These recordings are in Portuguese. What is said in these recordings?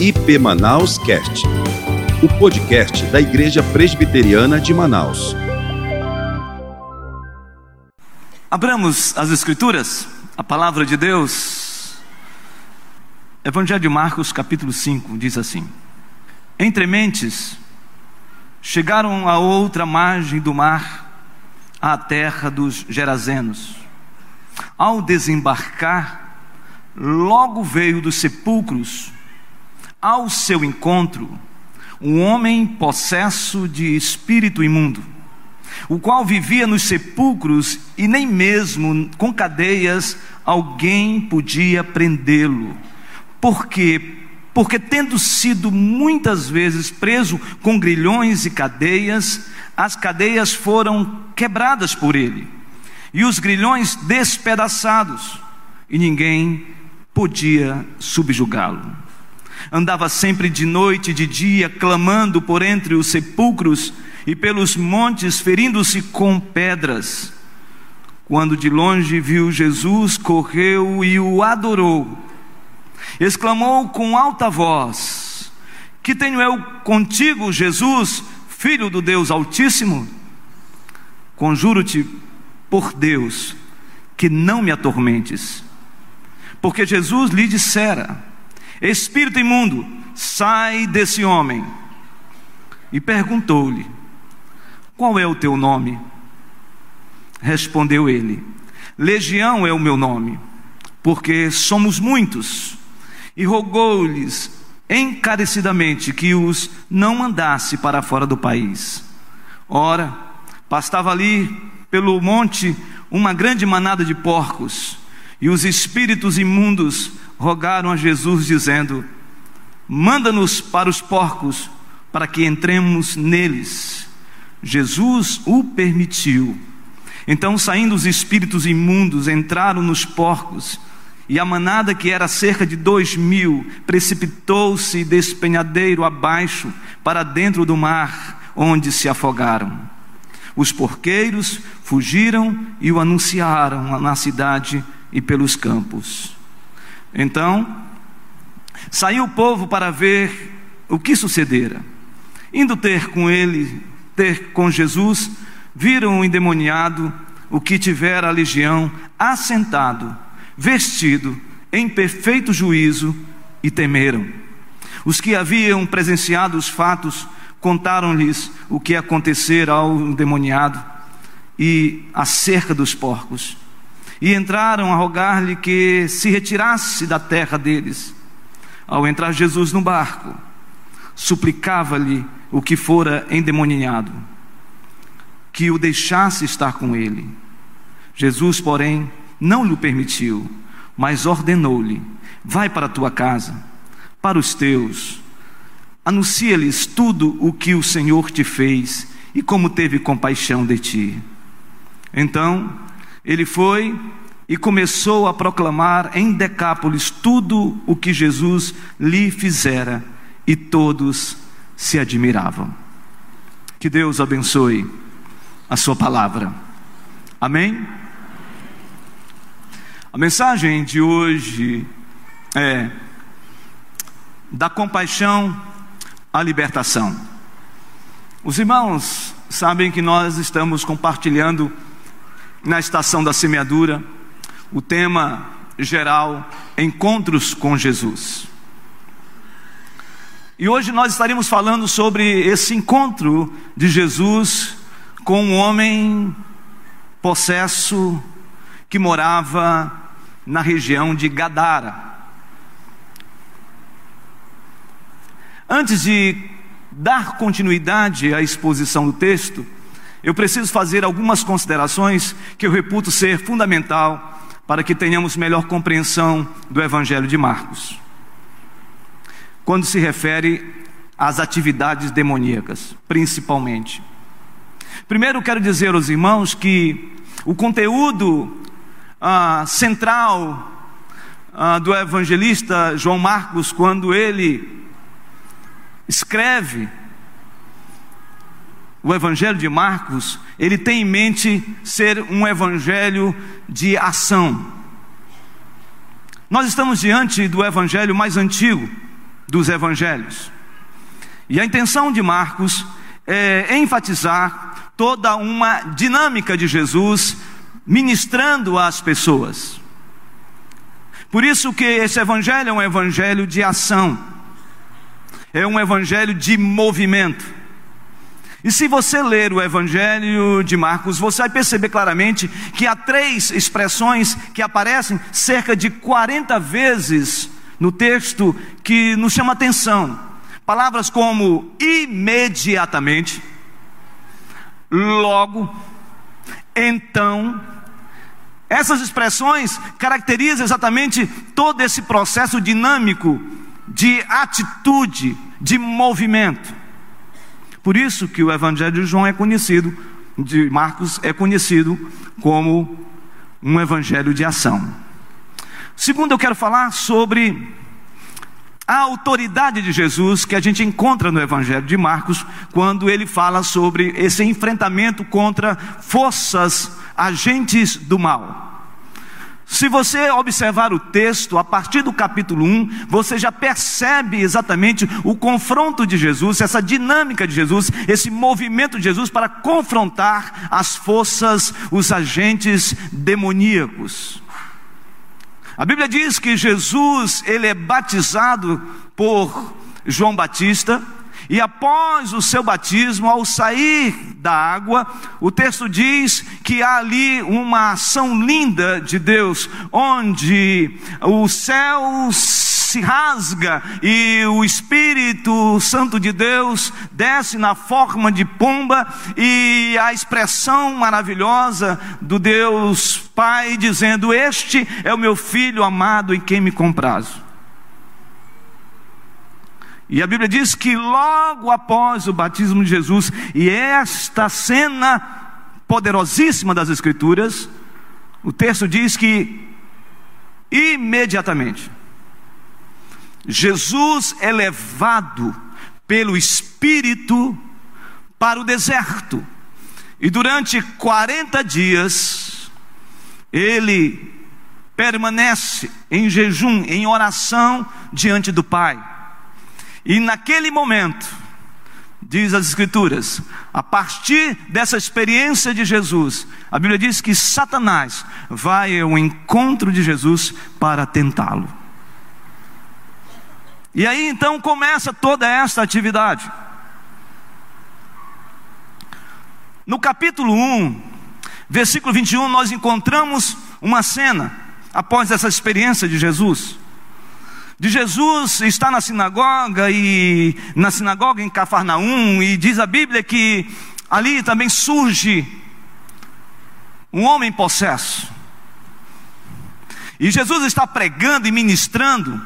IP Manaus Cast, o podcast da Igreja Presbiteriana de Manaus. Abramos as Escrituras, a palavra de Deus. Evangelho de Marcos, capítulo 5, diz assim: Entre mentes, chegaram a outra margem do mar, à terra dos Gerazenos. Ao desembarcar, logo veio dos sepulcros ao seu encontro um homem possesso de espírito imundo, o qual vivia nos sepulcros e nem mesmo com cadeias alguém podia prendê-lo. Por quê? Porque, tendo sido muitas vezes preso com grilhões e cadeias, as cadeias foram quebradas por ele, e os grilhões despedaçados, e ninguém podia subjugá-lo. Andava sempre de noite e de dia, clamando por entre os sepulcros e pelos montes, ferindo-se com pedras. Quando de longe viu Jesus, correu e o adorou. Exclamou com alta voz: Que tenho eu contigo, Jesus, filho do Deus Altíssimo? Conjuro-te por Deus que não me atormentes. Porque Jesus lhe dissera: Espírito imundo, sai desse homem. E perguntou-lhe: Qual é o teu nome? Respondeu ele: Legião é o meu nome, porque somos muitos. E rogou-lhes encarecidamente que os não mandasse para fora do país. Ora, pastava ali pelo monte uma grande manada de porcos, e os espíritos imundos rogaram a Jesus, dizendo: Manda-nos para os porcos, para que entremos neles. Jesus o permitiu. Então, saindo os espíritos imundos, entraram nos porcos, e a manada, que era cerca de dois mil, precipitou-se despenhadeiro abaixo para dentro do mar, onde se afogaram. Os porqueiros fugiram e o anunciaram na cidade e pelos campos. Então, saiu o povo para ver o que sucedera. Indo ter com ele, ter com Jesus, viram o endemoniado, o que tivera a legião, assentado, vestido, em perfeito juízo, e temeram. Os que haviam presenciado os fatos contaram-lhes o que acontecera ao endemoniado e acerca dos porcos e entraram a rogar-lhe que se retirasse da terra deles. Ao entrar Jesus no barco, suplicava-lhe o que fora endemoniado, que o deixasse estar com ele. Jesus, porém, não lhe permitiu, mas ordenou-lhe: Vai para a tua casa, para os teus, anuncia-lhes tudo o que o Senhor te fez e como teve compaixão de ti. Então, ele foi e começou a proclamar em Decápolis tudo o que Jesus lhe fizera, e todos se admiravam. Que Deus abençoe a sua palavra. Amém? A mensagem de hoje é da compaixão à libertação. Os irmãos sabem que nós estamos compartilhando na estação da semeadura, o tema geral Encontros com Jesus. E hoje nós estaremos falando sobre esse encontro de Jesus com um homem possesso que morava na região de Gadara. Antes de dar continuidade à exposição do texto, eu preciso fazer algumas considerações que eu reputo ser fundamental para que tenhamos melhor compreensão do Evangelho de Marcos. Quando se refere às atividades demoníacas, principalmente. Primeiro, quero dizer aos irmãos que o conteúdo ah, central ah, do evangelista João Marcos, quando ele escreve o Evangelho de Marcos, ele tem em mente ser um evangelho de ação. Nós estamos diante do evangelho mais antigo dos evangelhos. E a intenção de Marcos é enfatizar toda uma dinâmica de Jesus ministrando às pessoas. Por isso que esse evangelho é um evangelho de ação. É um evangelho de movimento. E se você ler o Evangelho de Marcos, você vai perceber claramente que há três expressões que aparecem cerca de 40 vezes no texto que nos chama atenção. Palavras como imediatamente, logo, então. Essas expressões caracterizam exatamente todo esse processo dinâmico de atitude, de movimento. Por isso que o Evangelho de João é conhecido, de Marcos é conhecido como um evangelho de ação. Segundo, eu quero falar sobre a autoridade de Jesus que a gente encontra no Evangelho de Marcos, quando ele fala sobre esse enfrentamento contra forças, agentes do mal. Se você observar o texto, a partir do capítulo 1, você já percebe exatamente o confronto de Jesus, essa dinâmica de Jesus, esse movimento de Jesus para confrontar as forças, os agentes demoníacos. A Bíblia diz que Jesus, ele é batizado por João Batista, e após o seu batismo, ao sair da água, o texto diz que há ali uma ação linda de Deus, onde o céu se rasga e o Espírito Santo de Deus desce na forma de pomba e a expressão maravilhosa do Deus Pai dizendo: Este é o meu filho amado em quem me comprazo. E a Bíblia diz que logo após o batismo de Jesus, e esta cena poderosíssima das Escrituras, o texto diz que imediatamente Jesus é levado pelo Espírito para o deserto, e durante 40 dias ele permanece em jejum, em oração diante do Pai. E naquele momento, diz as Escrituras, a partir dessa experiência de Jesus, a Bíblia diz que Satanás vai ao encontro de Jesus para tentá-lo. E aí então começa toda esta atividade. No capítulo 1, versículo 21, nós encontramos uma cena após essa experiência de Jesus de Jesus está na sinagoga e na sinagoga em Cafarnaum e diz a Bíblia que ali também surge um homem possesso. E Jesus está pregando e ministrando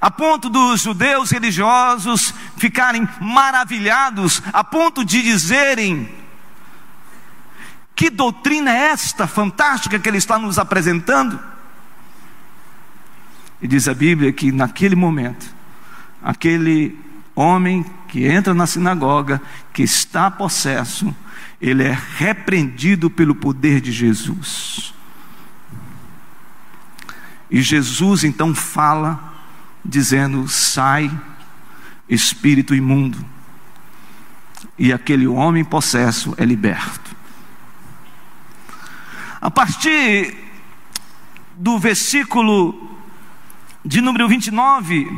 a ponto dos judeus religiosos ficarem maravilhados, a ponto de dizerem: que doutrina é esta fantástica que ele está nos apresentando? E diz a Bíblia que naquele momento, aquele homem que entra na sinagoga, que está possesso, ele é repreendido pelo poder de Jesus. E Jesus então fala, dizendo: sai, espírito imundo. E aquele homem possesso é liberto. A partir do versículo de número 29,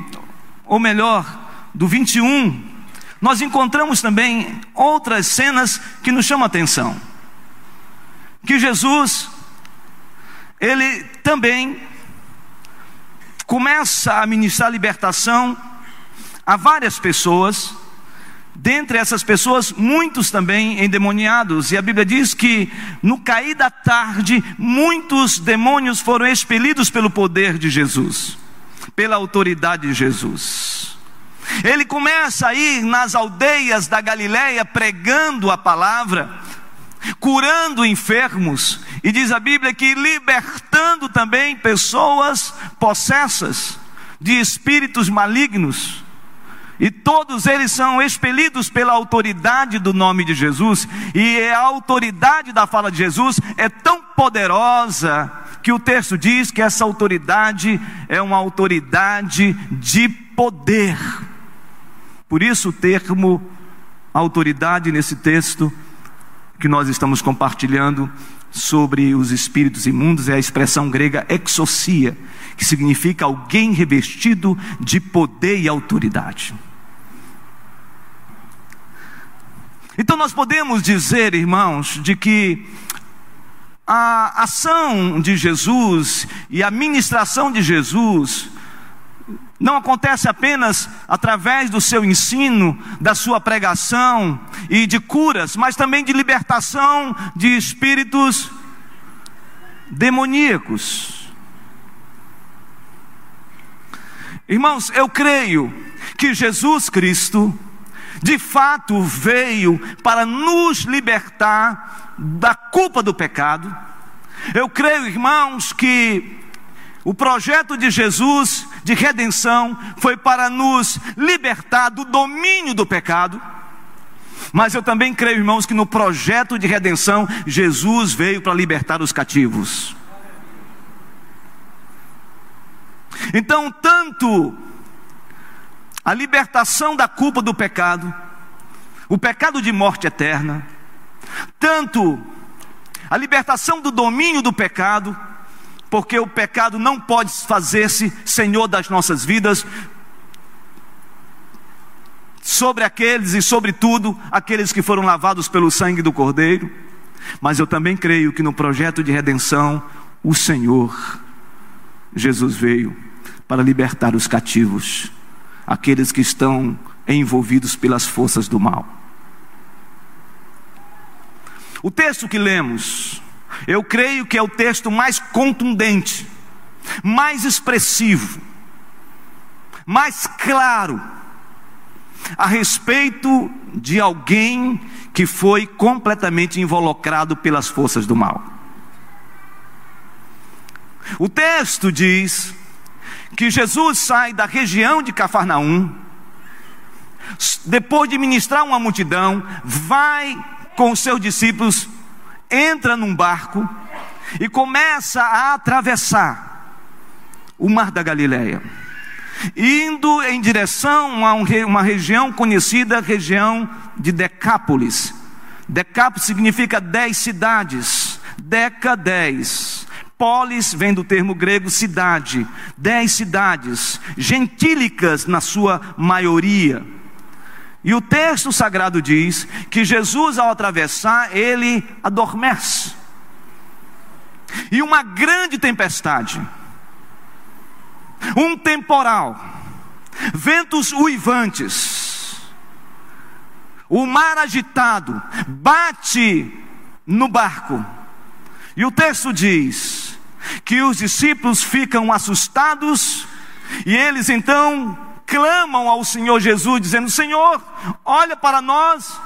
ou melhor, do 21, nós encontramos também outras cenas que nos chamam a atenção. Que Jesus, ele também começa a ministrar libertação a várias pessoas, dentre essas pessoas, muitos também endemoniados, e a Bíblia diz que no cair da tarde, muitos demônios foram expelidos pelo poder de Jesus pela autoridade de Jesus. Ele começa a ir nas aldeias da Galiléia pregando a palavra, curando enfermos, e diz a Bíblia que libertando também pessoas possessas de espíritos malignos. E todos eles são expelidos pela autoridade do nome de Jesus, e a autoridade da fala de Jesus é tão poderosa que o texto diz que essa autoridade é uma autoridade de poder. Por isso o termo autoridade nesse texto que nós estamos compartilhando sobre os espíritos imundos é a expressão grega exocia, que significa alguém revestido de poder e autoridade. Então nós podemos dizer, irmãos, de que a ação de Jesus e a ministração de Jesus não acontece apenas através do seu ensino, da sua pregação e de curas, mas também de libertação de espíritos demoníacos. Irmãos, eu creio que Jesus Cristo, de fato, veio para nos libertar da culpa do pecado. Eu creio, irmãos, que o projeto de Jesus de redenção foi para nos libertar do domínio do pecado. Mas eu também creio, irmãos, que no projeto de redenção, Jesus veio para libertar os cativos. Então, tanto a libertação da culpa do pecado, o pecado de morte eterna, tanto a libertação do domínio do pecado, porque o pecado não pode fazer-se senhor das nossas vidas, sobre aqueles e sobre tudo aqueles que foram lavados pelo sangue do Cordeiro. Mas eu também creio que no projeto de redenção, o Senhor Jesus veio para libertar os cativos, aqueles que estão envolvidos pelas forças do mal. O texto que lemos eu creio que é o texto mais contundente, mais expressivo, mais claro a respeito de alguém que foi completamente involucrado pelas forças do mal. O texto diz que Jesus sai da região de Cafarnaum, depois de ministrar uma multidão, vai com os seus discípulos entra num barco e começa a atravessar o mar da Galileia, indo em direção a uma região conhecida, região de Decápolis. Decápolis significa dez cidades, Deca dez. Polis vem do termo grego cidade, dez cidades, gentílicas na sua maioria. E o texto sagrado diz que Jesus, ao atravessar, ele adormece. E uma grande tempestade, um temporal, ventos uivantes, o mar agitado, bate no barco. E o texto diz que os discípulos ficam assustados e eles então clamam ao Senhor Jesus, dizendo: Senhor, olha para nós,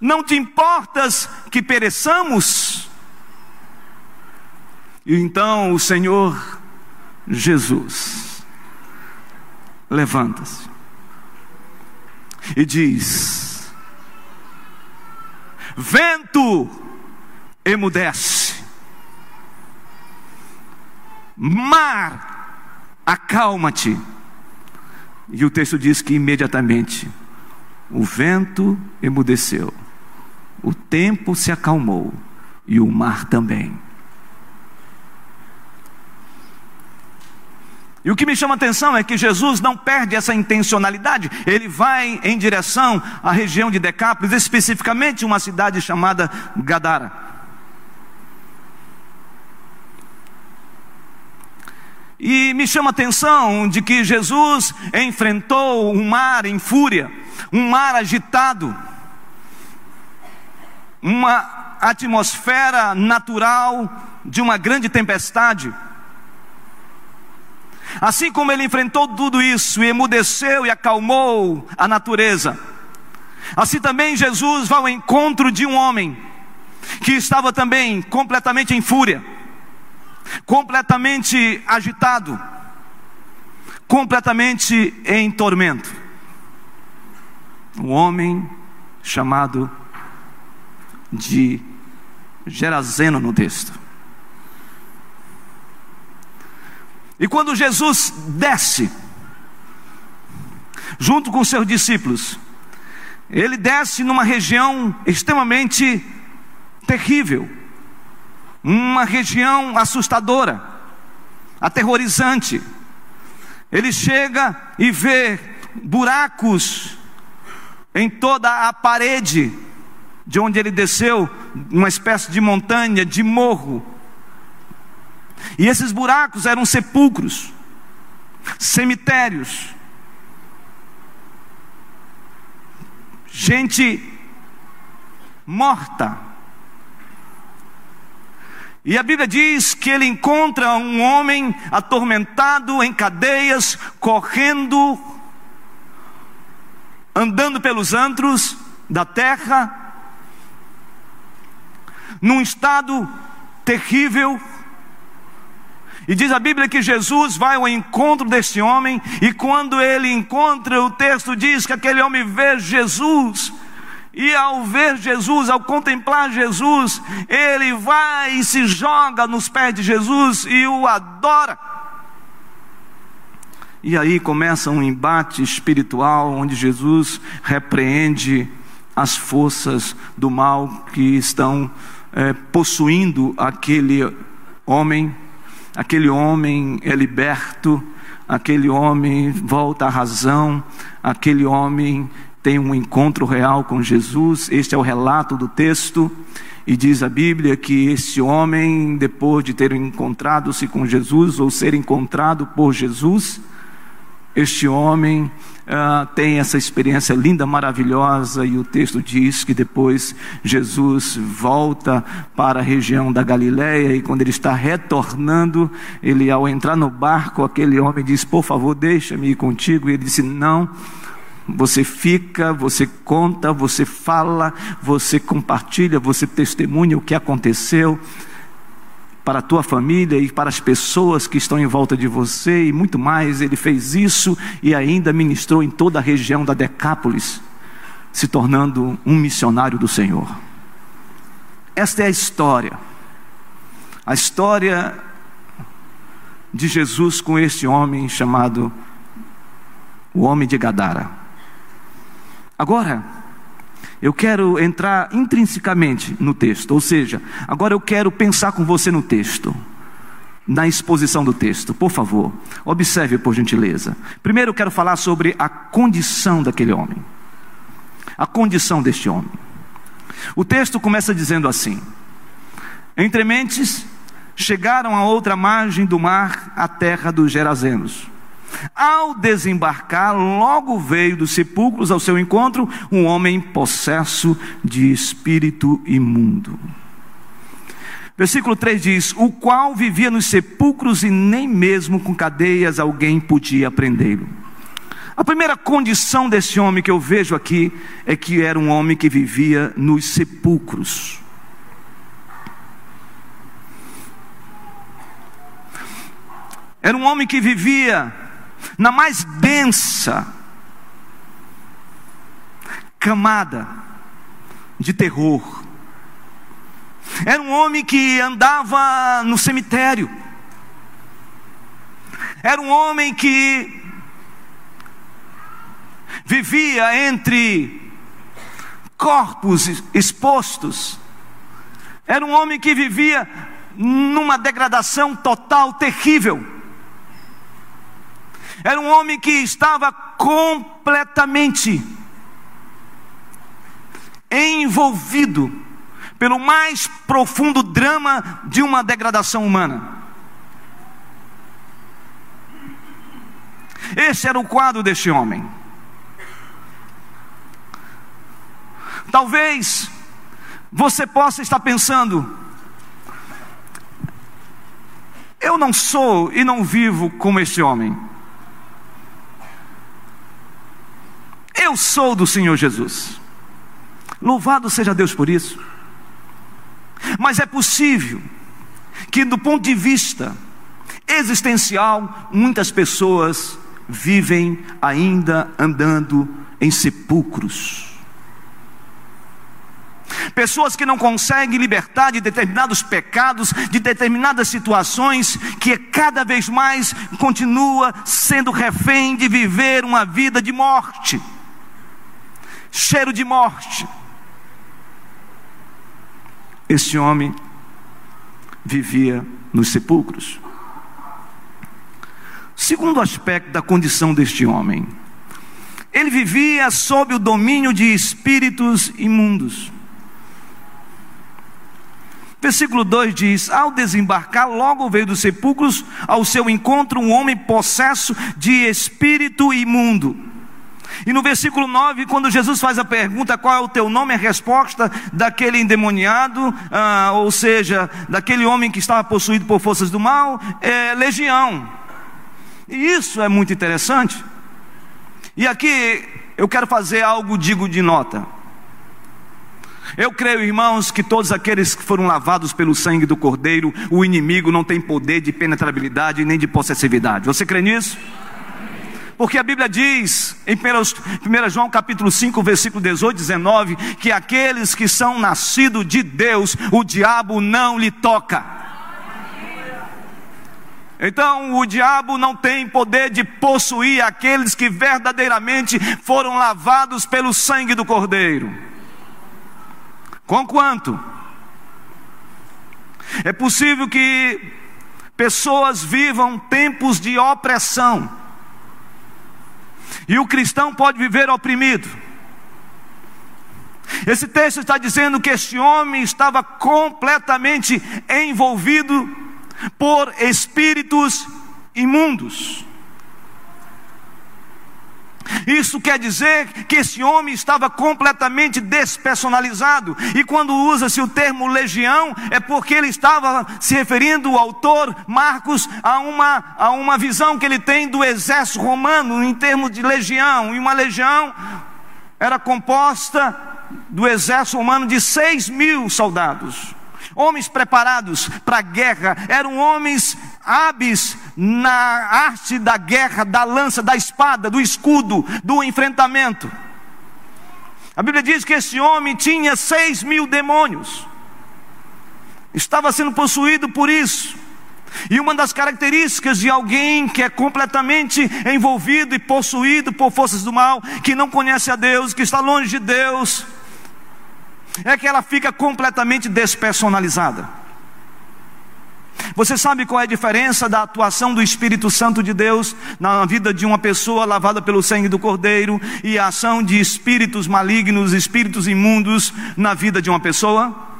não te importas que pereçamos? E então o Senhor Jesus levanta-se e diz: Vento emudece, mar, acalma-te. E o texto diz que imediatamente o vento emudeceu, o tempo se acalmou e o mar também. E o que me chama a atenção é que Jesus não perde essa intencionalidade, ele vai em direção à região de Decápolis, especificamente uma cidade chamada Gadara. E me chama a atenção de que Jesus enfrentou um mar em fúria, um mar agitado, uma atmosfera natural de uma grande tempestade. Assim como ele enfrentou tudo isso e emudeceu e acalmou a natureza, assim também Jesus vai ao encontro de um homem que estava também completamente em fúria completamente agitado, completamente em tormento. Um homem chamado de Gerazeno no texto. E quando Jesus desce junto com seus discípulos. Ele desce numa região extremamente terrível, uma região assustadora, aterrorizante. Ele chega e vê buracos em toda a parede de onde ele desceu, uma espécie de montanha, de morro. E esses buracos eram sepulcros, cemitérios. Gente morta. E a Bíblia diz que ele encontra um homem atormentado em cadeias, correndo, andando pelos antros da terra, num estado terrível. E diz a Bíblia que Jesus vai ao encontro desse homem, e quando ele encontra, o texto diz que aquele homem vê Jesus, e ao ver Jesus, ao contemplar Jesus, ele vai e se joga nos pés de Jesus e o adora. E aí começa um embate espiritual onde Jesus repreende as forças do mal que estão é, possuindo aquele homem. Aquele homem é liberto, aquele homem volta à razão, aquele homem tem um encontro real com Jesus. Este é o relato do texto. E diz a Bíblia que esse homem, depois de ter encontrado-se com Jesus, ou ser encontrado por Jesus, este homem uh, tem essa experiência linda, maravilhosa, e o texto diz que depois Jesus volta para a região da Galiléia e quando ele está retornando, ele ao entrar no barco, aquele homem diz: Por favor, deixa-me ir contigo. E ele disse: Não. Você fica, você conta, você fala, você compartilha, você testemunha o que aconteceu para a tua família e para as pessoas que estão em volta de você e muito mais. Ele fez isso e ainda ministrou em toda a região da Decápolis, se tornando um missionário do Senhor. Esta é a história. A história de Jesus com este homem chamado o homem de Gadara. Agora, eu quero entrar intrinsecamente no texto, ou seja, agora eu quero pensar com você no texto, na exposição do texto. Por favor, observe por gentileza. Primeiro eu quero falar sobre a condição daquele homem. A condição deste homem. O texto começa dizendo assim: Entre mentes chegaram a outra margem do mar, a terra dos Gerazenos. Ao desembarcar, logo veio dos sepulcros ao seu encontro um homem possesso de espírito imundo. Versículo 3 diz: O qual vivia nos sepulcros e nem mesmo com cadeias alguém podia prendê-lo. A primeira condição desse homem que eu vejo aqui é que era um homem que vivia nos sepulcros. Era um homem que vivia na mais densa camada de terror. Era um homem que andava no cemitério. Era um homem que vivia entre corpos expostos. Era um homem que vivia numa degradação total, terrível. Era um homem que estava completamente envolvido pelo mais profundo drama de uma degradação humana. Esse era o quadro deste homem. Talvez você possa estar pensando, eu não sou e não vivo como este homem. Eu sou do Senhor Jesus. Louvado seja Deus por isso. Mas é possível que, do ponto de vista existencial, muitas pessoas vivem ainda andando em sepulcros. Pessoas que não conseguem libertar de determinados pecados, de determinadas situações, que cada vez mais continua sendo refém de viver uma vida de morte, cheiro de morte. Esse homem vivia nos sepulcros. Segundo aspecto da condição deste homem, ele vivia sob o domínio de espíritos imundos. Versículo 2 diz: Ao desembarcar, logo veio dos sepulcros ao seu encontro um homem possesso de espírito imundo. E no versículo 9, quando Jesus faz a pergunta: Qual é o teu nome? A resposta daquele endemoniado, ah, ou seja, daquele homem que estava possuído por forças do mal, é legião. E isso é muito interessante. E aqui eu quero fazer algo, digo de nota. Eu creio, irmãos, que todos aqueles que foram lavados pelo sangue do Cordeiro, o inimigo não tem poder de penetrabilidade nem de possessividade. Você crê nisso? Porque a Bíblia diz, em 1 João capítulo 5, versículo 18, 19, que aqueles que são nascidos de Deus, o diabo não lhe toca. Então o diabo não tem poder de possuir aqueles que verdadeiramente foram lavados pelo sangue do Cordeiro. Conquanto é possível que pessoas vivam tempos de opressão, e o cristão pode viver oprimido. Esse texto está dizendo que este homem estava completamente envolvido por espíritos imundos. Isso quer dizer que esse homem estava completamente despersonalizado, e quando usa-se o termo legião, é porque ele estava se referindo, o autor Marcos, a uma, a uma visão que ele tem do exército romano em termos de legião, e uma legião era composta do exército romano de seis mil soldados. Homens preparados para a guerra, eram homens hábeis na arte da guerra, da lança, da espada, do escudo, do enfrentamento. A Bíblia diz que esse homem tinha seis mil demônios, estava sendo possuído por isso. E uma das características de alguém que é completamente envolvido e possuído por forças do mal, que não conhece a Deus, que está longe de Deus, é que ela fica completamente despersonalizada. Você sabe qual é a diferença da atuação do Espírito Santo de Deus na vida de uma pessoa lavada pelo sangue do Cordeiro e a ação de espíritos malignos, espíritos imundos na vida de uma pessoa?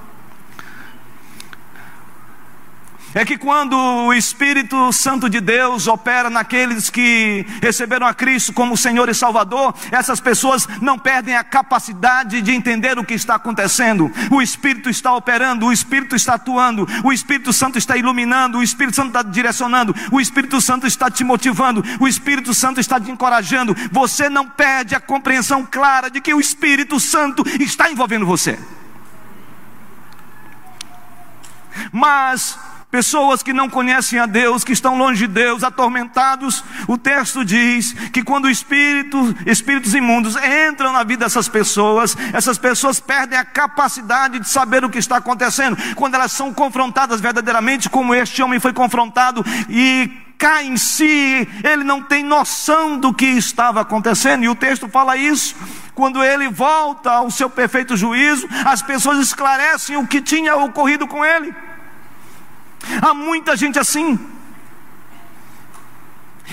É que quando o Espírito Santo de Deus opera naqueles que receberam a Cristo como Senhor e Salvador, essas pessoas não perdem a capacidade de entender o que está acontecendo. O Espírito está operando, o Espírito está atuando, o Espírito Santo está iluminando, o Espírito Santo está direcionando, o Espírito Santo está te motivando, o Espírito Santo está te encorajando. Você não perde a compreensão clara de que o Espírito Santo está envolvendo você. Mas Pessoas que não conhecem a Deus, que estão longe de Deus, atormentados, o texto diz que quando espírito, espíritos imundos entram na vida dessas pessoas, essas pessoas perdem a capacidade de saber o que está acontecendo. Quando elas são confrontadas verdadeiramente, como este homem foi confrontado e cai em si, ele não tem noção do que estava acontecendo, e o texto fala isso. Quando ele volta ao seu perfeito juízo, as pessoas esclarecem o que tinha ocorrido com ele. Há muita gente assim.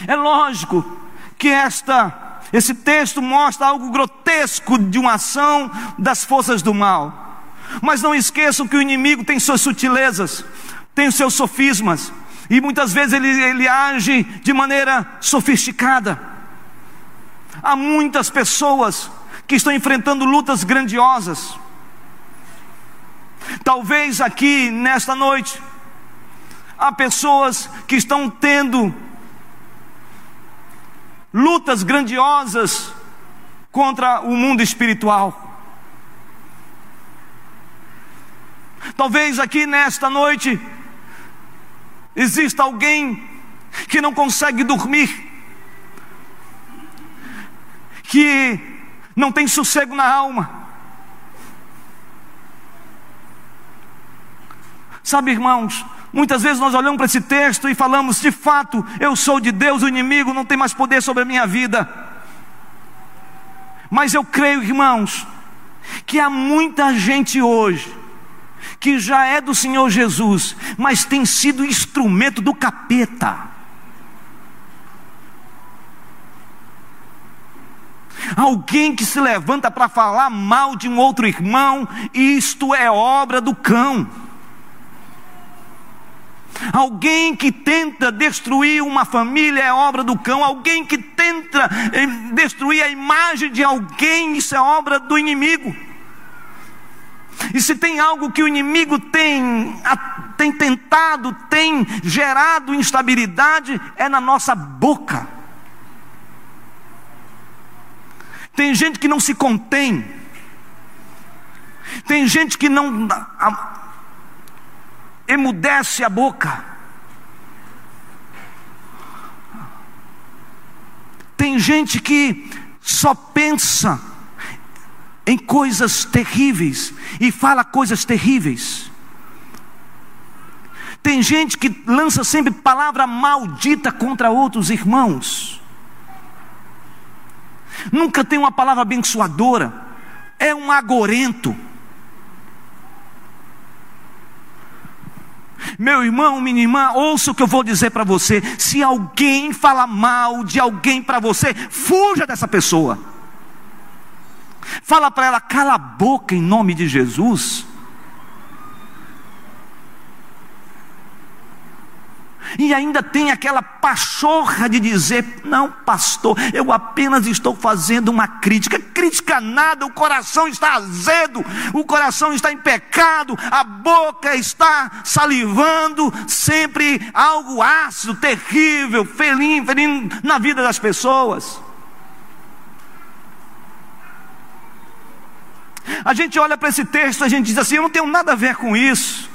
É lógico que esta, esse texto mostra algo grotesco de uma ação das forças do mal. Mas não esqueçam que o inimigo tem suas sutilezas, tem os seus sofismas, e muitas vezes ele, ele age de maneira sofisticada. Há muitas pessoas que estão enfrentando lutas grandiosas. Talvez aqui, nesta noite, Há pessoas que estão tendo lutas grandiosas contra o mundo espiritual. Talvez aqui nesta noite exista alguém que não consegue dormir, que não tem sossego na alma, Sabe, irmãos, muitas vezes nós olhamos para esse texto e falamos: de fato, eu sou de Deus, o inimigo não tem mais poder sobre a minha vida. Mas eu creio, irmãos, que há muita gente hoje que já é do Senhor Jesus, mas tem sido instrumento do capeta. Alguém que se levanta para falar mal de um outro irmão, isto é obra do cão. Alguém que tenta destruir uma família é obra do cão. Alguém que tenta eh, destruir a imagem de alguém, isso é obra do inimigo. E se tem algo que o inimigo tem, tem tentado, tem gerado instabilidade, é na nossa boca. Tem gente que não se contém. Tem gente que não emudece a boca. Tem gente que só pensa em coisas terríveis e fala coisas terríveis. Tem gente que lança sempre palavra maldita contra outros irmãos. Nunca tem uma palavra abençoadora. É um agorento. Meu irmão, minha irmã, ouça o que eu vou dizer para você. Se alguém fala mal de alguém para você, fuja dessa pessoa. Fala para ela, cala a boca em nome de Jesus. E ainda tem aquela pachorra de dizer: Não, pastor, eu apenas estou fazendo uma crítica. Crítica nada, o coração está azedo, o coração está em pecado, a boca está salivando, sempre algo ácido, terrível, feliz, feliz na vida das pessoas. A gente olha para esse texto, a gente diz assim: Eu não tenho nada a ver com isso.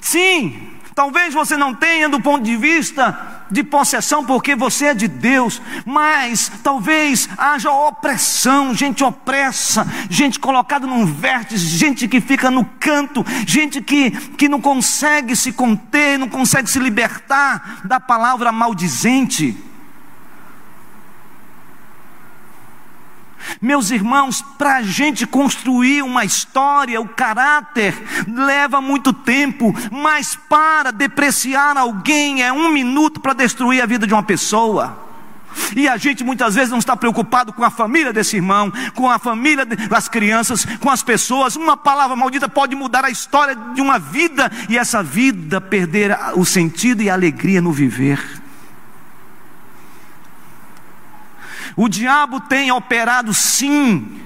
Sim, Talvez você não tenha do ponto de vista de possessão, porque você é de Deus, mas talvez haja opressão, gente opressa, gente colocada num vértice, gente que fica no canto, gente que, que não consegue se conter, não consegue se libertar da palavra maldizente. Meus irmãos, para a gente construir uma história, o caráter leva muito tempo, mas para depreciar alguém é um minuto para destruir a vida de uma pessoa. E a gente muitas vezes não está preocupado com a família desse irmão, com a família das crianças, com as pessoas. Uma palavra maldita pode mudar a história de uma vida e essa vida perder o sentido e a alegria no viver. O diabo tem operado sim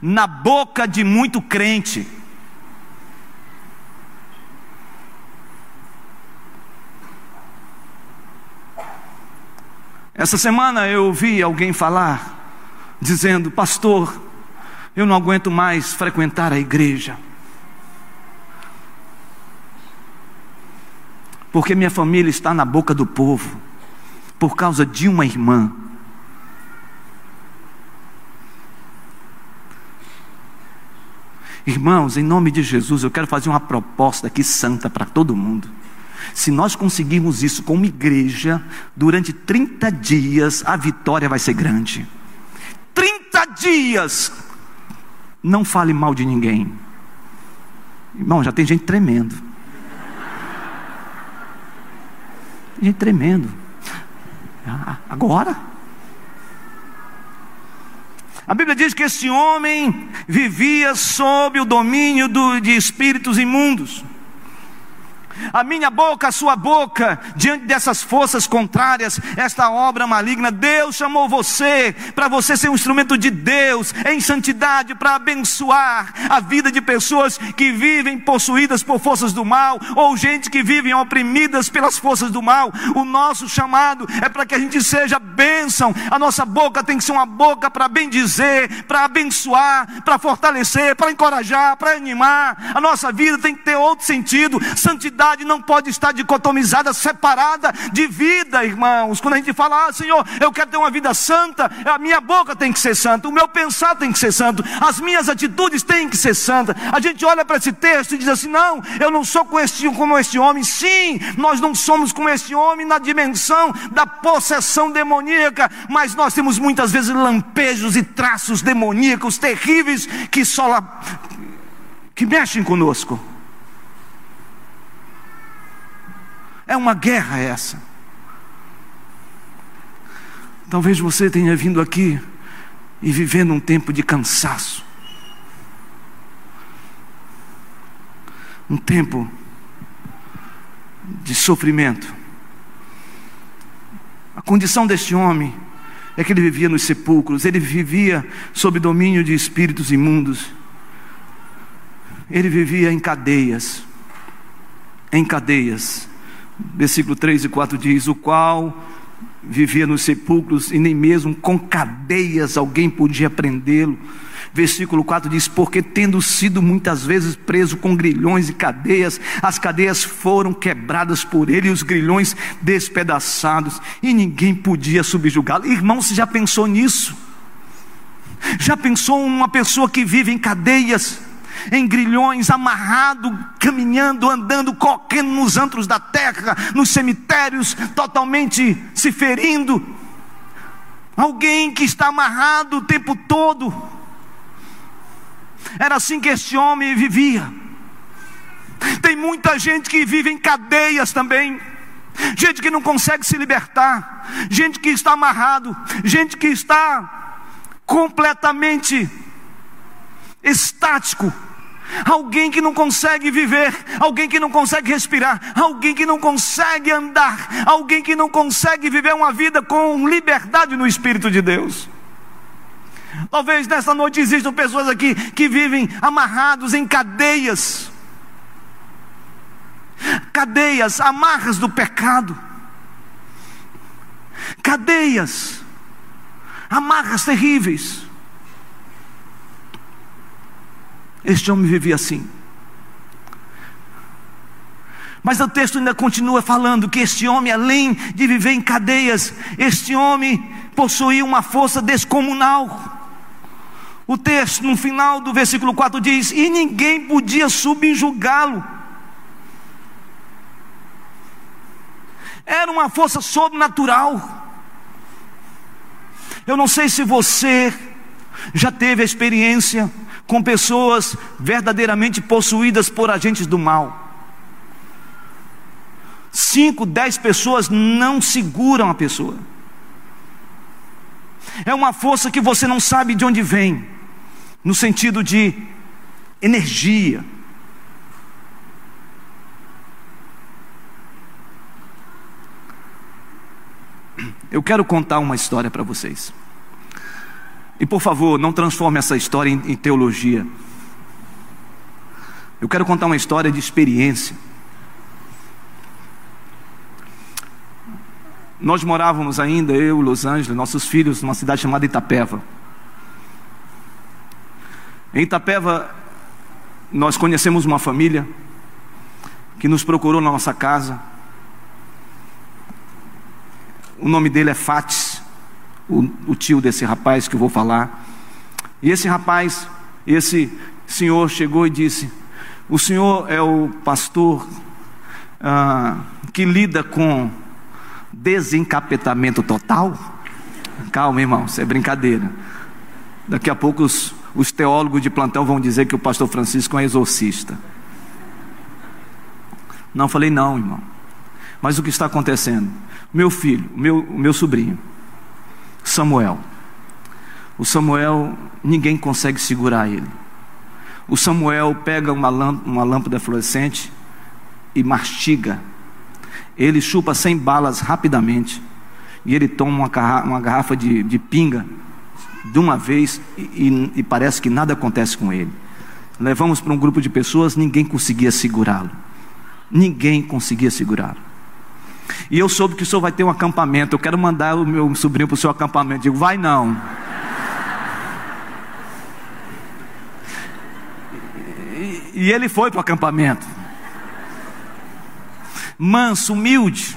na boca de muito crente. Essa semana eu ouvi alguém falar, dizendo: Pastor, eu não aguento mais frequentar a igreja, porque minha família está na boca do povo, por causa de uma irmã. Irmãos, em nome de Jesus, eu quero fazer uma proposta aqui santa para todo mundo. Se nós conseguirmos isso como igreja, durante 30 dias a vitória vai ser grande. 30 dias! Não fale mal de ninguém. Irmão, já tem gente tremendo. Gente tremendo. Ah, agora? A Bíblia diz que esse homem vivia sob o domínio do, de espíritos imundos a minha boca, a sua boca, diante dessas forças contrárias, esta obra maligna. Deus chamou você para você ser um instrumento de Deus em santidade para abençoar a vida de pessoas que vivem possuídas por forças do mal ou gente que vivem oprimidas pelas forças do mal. O nosso chamado é para que a gente seja bênção. A nossa boca tem que ser uma boca para bendizer, para abençoar, para fortalecer, para encorajar, para animar. A nossa vida tem que ter outro sentido. Santidade não pode estar dicotomizada, separada de vida, irmãos. Quando a gente fala, ah, Senhor, eu quero ter uma vida santa, a minha boca tem que ser santa, o meu pensar tem que ser santo, as minhas atitudes têm que ser santas. A gente olha para esse texto e diz assim: não, eu não sou como este homem. Sim, nós não somos como este homem na dimensão da possessão demoníaca, mas nós temos muitas vezes lampejos e traços demoníacos terríveis que só que mexem conosco. É uma guerra essa. Talvez você tenha vindo aqui e vivendo um tempo de cansaço. Um tempo de sofrimento. A condição deste homem é que ele vivia nos sepulcros, ele vivia sob domínio de espíritos imundos, ele vivia em cadeias, em cadeias. Versículo 3 e 4 diz: O qual vivia nos sepulcros e nem mesmo com cadeias alguém podia prendê-lo. Versículo 4 diz: Porque tendo sido muitas vezes preso com grilhões e cadeias, as cadeias foram quebradas por ele e os grilhões despedaçados, e ninguém podia subjugá-lo. Irmão, você já pensou nisso? Já pensou uma pessoa que vive em cadeias? Em grilhões, amarrado, caminhando, andando, correndo nos antros da terra, nos cemitérios, totalmente se ferindo. Alguém que está amarrado o tempo todo. Era assim que este homem vivia. Tem muita gente que vive em cadeias também. Gente que não consegue se libertar, gente que está amarrado, gente que está completamente estático, alguém que não consegue viver, alguém que não consegue respirar, alguém que não consegue andar, alguém que não consegue viver uma vida com liberdade no Espírito de Deus. Talvez nessa noite existam pessoas aqui que vivem amarrados em cadeias, cadeias, amarras do pecado, cadeias, amarras terríveis. Este homem vivia assim. Mas o texto ainda continua falando que este homem, além de viver em cadeias, este homem possuía uma força descomunal. O texto, no final do versículo 4, diz: E ninguém podia subjugá-lo. Era uma força sobrenatural. Eu não sei se você já teve a experiência com pessoas verdadeiramente possuídas por agentes do mal. Cinco, dez pessoas não seguram a pessoa. É uma força que você não sabe de onde vem, no sentido de energia. Eu quero contar uma história para vocês. E por favor, não transforme essa história em, em teologia. Eu quero contar uma história de experiência. Nós morávamos ainda, eu, Los Angeles, nossos filhos, numa cidade chamada Itapeva. Em Itapeva, nós conhecemos uma família que nos procurou na nossa casa. O nome dele é Fatis o, o tio desse rapaz que eu vou falar. E esse rapaz, esse senhor chegou e disse: O senhor é o pastor ah, que lida com desencapetamento total? Calma, irmão, isso é brincadeira. Daqui a pouco os, os teólogos de plantão vão dizer que o pastor Francisco é exorcista. Não, falei não, irmão. Mas o que está acontecendo? Meu filho, meu, meu sobrinho, Samuel. O Samuel, ninguém consegue segurar ele. O Samuel pega uma lâmpada, uma lâmpada fluorescente e mastiga. Ele chupa 100 balas rapidamente. E ele toma uma garrafa, uma garrafa de, de, pinga de uma vez e, e, e parece que nada acontece com ele. Levamos para um grupo de pessoas, ninguém conseguia segurá-lo. Ninguém conseguia segurá-lo. E eu soube que o senhor vai ter um acampamento. Eu quero mandar o meu sobrinho para o seu acampamento. Eu digo, vai não. E, ele foi para o acampamento. manso, humilde.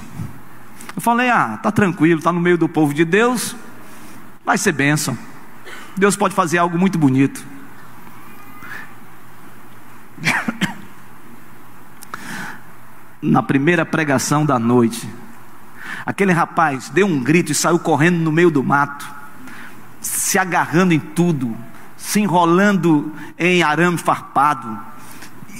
Eu falei: ah, tá tranquilo, tá no meio do povo de Deus, vai ser bênção. Deus pode fazer algo muito bonito. Na primeira pregação da noite, aquele rapaz deu um grito e saiu correndo no meio do mato, se agarrando em tudo, se enrolando em arame farpado,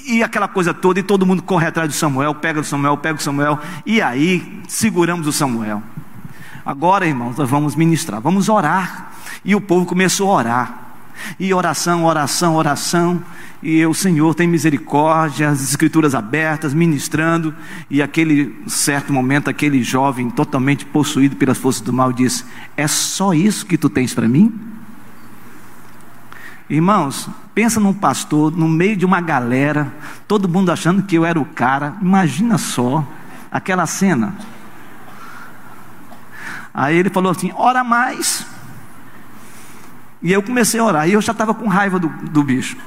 e aquela coisa toda, e todo mundo corre atrás do Samuel, pega o Samuel, pega o Samuel, e aí seguramos o Samuel. Agora, irmãos, nós vamos ministrar, vamos orar. E o povo começou a orar. E oração, oração, oração. E eu, Senhor, tem misericórdia, as escrituras abertas, ministrando. E aquele certo momento, aquele jovem totalmente possuído pelas forças do mal disse: É só isso que tu tens para mim? Irmãos, pensa num pastor no meio de uma galera, todo mundo achando que eu era o cara. Imagina só aquela cena. Aí ele falou assim: ora mais. E eu comecei a orar. E eu já estava com raiva do, do bicho.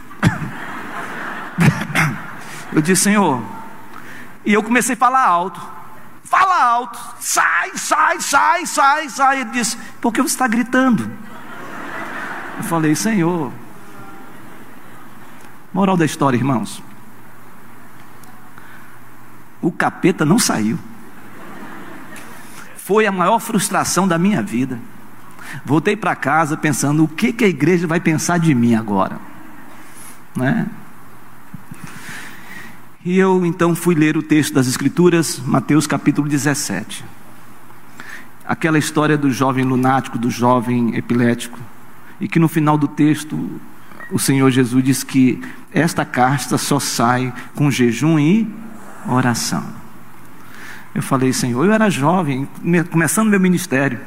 Eu disse, Senhor. E eu comecei a falar alto. Fala alto. Sai, sai, sai, sai, sai. Ele disse, por que você está gritando? Eu falei, Senhor. Moral da história, irmãos. O capeta não saiu. Foi a maior frustração da minha vida. Voltei para casa pensando: o que, que a igreja vai pensar de mim agora? Né? E eu então fui ler o texto das Escrituras, Mateus capítulo 17. Aquela história do jovem lunático, do jovem epilético, e que no final do texto o Senhor Jesus diz que esta casta só sai com jejum e oração. Eu falei, Senhor, eu era jovem, começando meu ministério.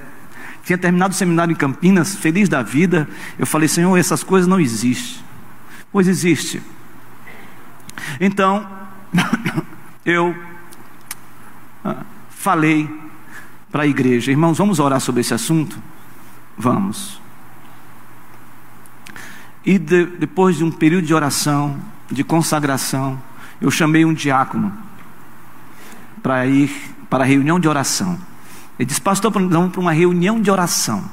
Tinha terminado o seminário em Campinas, feliz da vida. Eu falei, Senhor, essas coisas não existem. Pois existe. Então, eu ah, falei para a igreja, irmãos, vamos orar sobre esse assunto? Vamos. E de, depois de um período de oração, de consagração, eu chamei um diácono para ir para a reunião de oração. Ele disse, pastor, vamos para uma reunião de oração.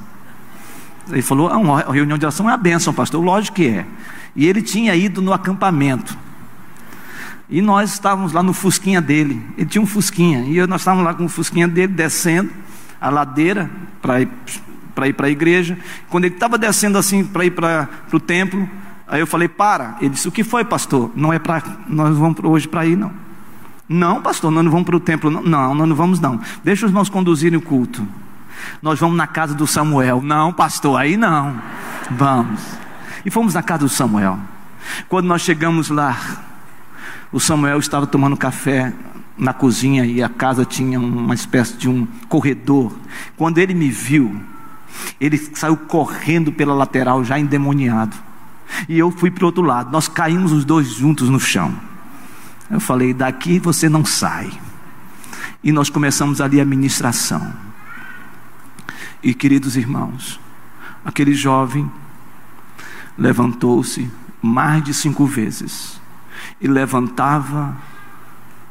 Ele falou, ah, uma reunião de oração é a bênção, pastor. Lógico que é. E ele tinha ido no acampamento. E nós estávamos lá no fusquinha dele. Ele tinha um fusquinha. E nós estávamos lá com o fusquinha dele, descendo a ladeira para ir para a igreja. Quando ele estava descendo assim para ir para o templo, aí eu falei: Para. Ele disse: O que foi, pastor? Não é para. Nós vamos hoje para ir, não. Não, pastor, nós não vamos para o templo. Não, não, nós não vamos, não. Deixa os irmãos conduzirem o culto. Nós vamos na casa do Samuel. Não, pastor, aí não. Vamos. E fomos na casa do Samuel. Quando nós chegamos lá, o Samuel estava tomando café na cozinha e a casa tinha uma espécie de um corredor. Quando ele me viu, ele saiu correndo pela lateral, já endemoniado. E eu fui para o outro lado. Nós caímos os dois juntos no chão. Eu falei: daqui você não sai. E nós começamos ali a ministração. E queridos irmãos, aquele jovem levantou-se mais de cinco vezes. E levantava,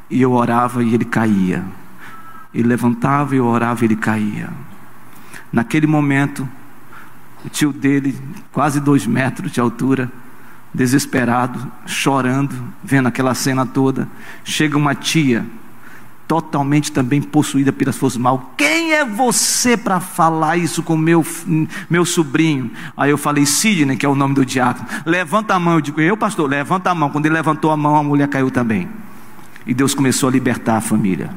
e eu orava e ele caía. Ele levantava e eu orava e ele caía. Naquele momento, o tio dele, quase dois metros de altura, desesperado, chorando, vendo aquela cena toda. Chega uma tia, totalmente também possuída pelas forças mal. Quem é você para falar isso com meu meu sobrinho? Aí eu falei, Sidney, que é o nome do diácono. Levanta a mão. Eu digo, eu, pastor, levanta a mão. Quando ele levantou a mão, a mulher caiu também. E Deus começou a libertar a família.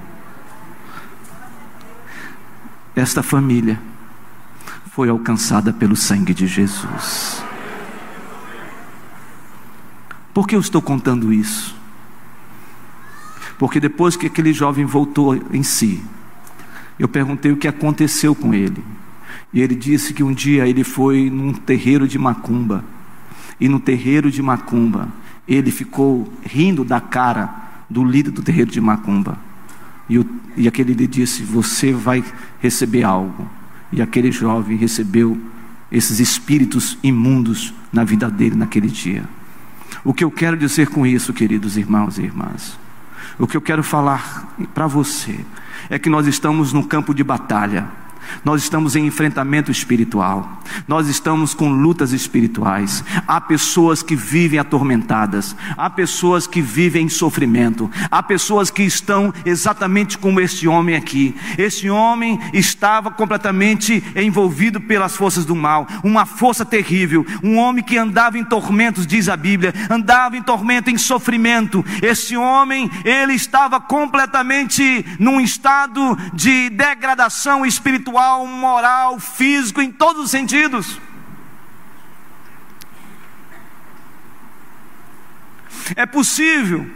Esta família foi alcançada pelo sangue de Jesus. Por que eu estou contando isso? Porque depois que aquele jovem voltou em si, eu perguntei o que aconteceu com ele. E ele disse que um dia ele foi num terreiro de macumba. E no terreiro de macumba, ele ficou rindo da cara do líder do terreiro de macumba. E, o, e aquele lhe disse: Você vai receber algo. E aquele jovem recebeu esses espíritos imundos na vida dele naquele dia. O que eu quero dizer com isso, queridos irmãos e irmãs? O que eu quero falar para você é que nós estamos no campo de batalha. Nós estamos em enfrentamento espiritual, nós estamos com lutas espirituais. Há pessoas que vivem atormentadas, há pessoas que vivem em sofrimento, há pessoas que estão exatamente como este homem aqui. Esse homem estava completamente envolvido pelas forças do mal, uma força terrível, um homem que andava em tormentos, diz a Bíblia, andava em tormento, em sofrimento. Esse homem, ele estava completamente num estado de degradação espiritual espiritual, moral, físico, em todos os sentidos. É possível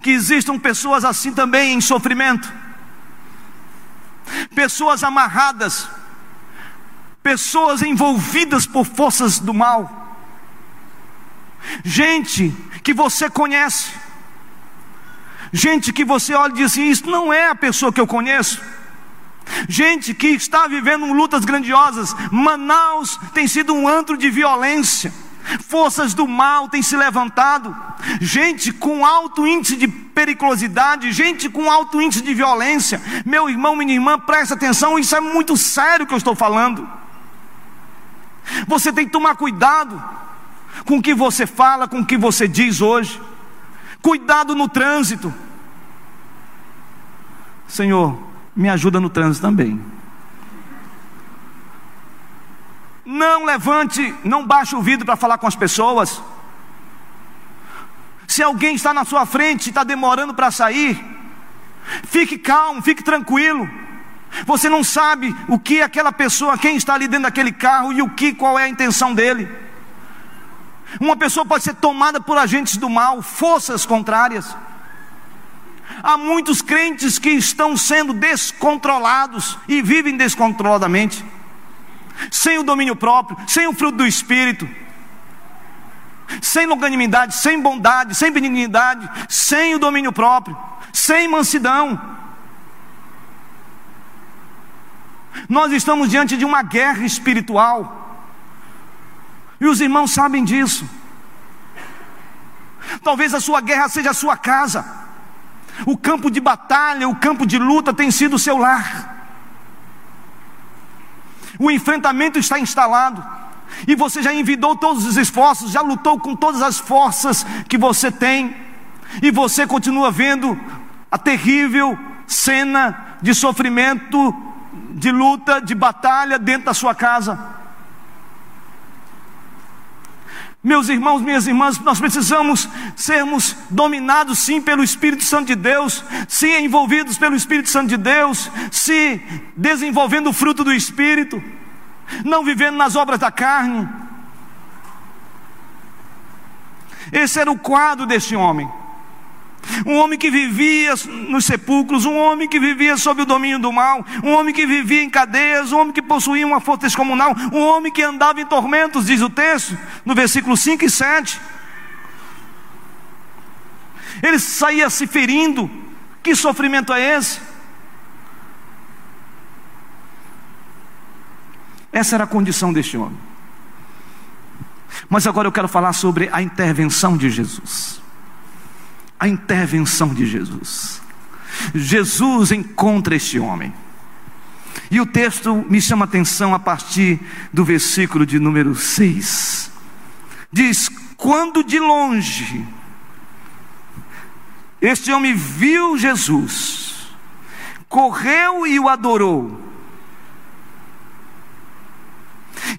que existam pessoas assim também em sofrimento, pessoas amarradas, pessoas envolvidas por forças do mal, gente que você conhece, gente que você olha e diz assim: Isso não é a pessoa que eu conheço. Gente que está vivendo lutas grandiosas. Manaus tem sido um antro de violência. Forças do mal têm se levantado. Gente com alto índice de periculosidade, gente com alto índice de violência. Meu irmão, minha irmã, presta atenção, isso é muito sério que eu estou falando. Você tem que tomar cuidado com o que você fala, com o que você diz hoje. Cuidado no trânsito. Senhor, me ajuda no trânsito também. Não levante, não baixe o vidro para falar com as pessoas. Se alguém está na sua frente e está demorando para sair, fique calmo, fique tranquilo. Você não sabe o que aquela pessoa, quem está ali dentro daquele carro e o que, qual é a intenção dele. Uma pessoa pode ser tomada por agentes do mal, forças contrárias. Há muitos crentes que estão sendo descontrolados e vivem descontroladamente, sem o domínio próprio, sem o fruto do Espírito, sem longanimidade, sem bondade, sem benignidade, sem o domínio próprio, sem mansidão. Nós estamos diante de uma guerra espiritual, e os irmãos sabem disso. Talvez a sua guerra seja a sua casa. O campo de batalha, o campo de luta tem sido o seu lar. O enfrentamento está instalado. E você já envidou todos os esforços, já lutou com todas as forças que você tem. E você continua vendo a terrível cena de sofrimento, de luta, de batalha dentro da sua casa. Meus irmãos, minhas irmãs, nós precisamos sermos dominados sim pelo Espírito Santo de Deus, sim envolvidos pelo Espírito Santo de Deus, se desenvolvendo o fruto do Espírito, não vivendo nas obras da carne. Esse era o quadro deste homem. Um homem que vivia nos sepulcros, um homem que vivia sob o domínio do mal, um homem que vivia em cadeias, um homem que possuía uma força descomunal, um homem que andava em tormentos, diz o texto, no versículo 5 e 7. Ele saía se ferindo. Que sofrimento é esse? Essa era a condição deste homem. Mas agora eu quero falar sobre a intervenção de Jesus a intervenção de Jesus. Jesus encontra este homem. E o texto me chama a atenção a partir do versículo de número 6. Diz: Quando de longe este homem viu Jesus, correu e o adorou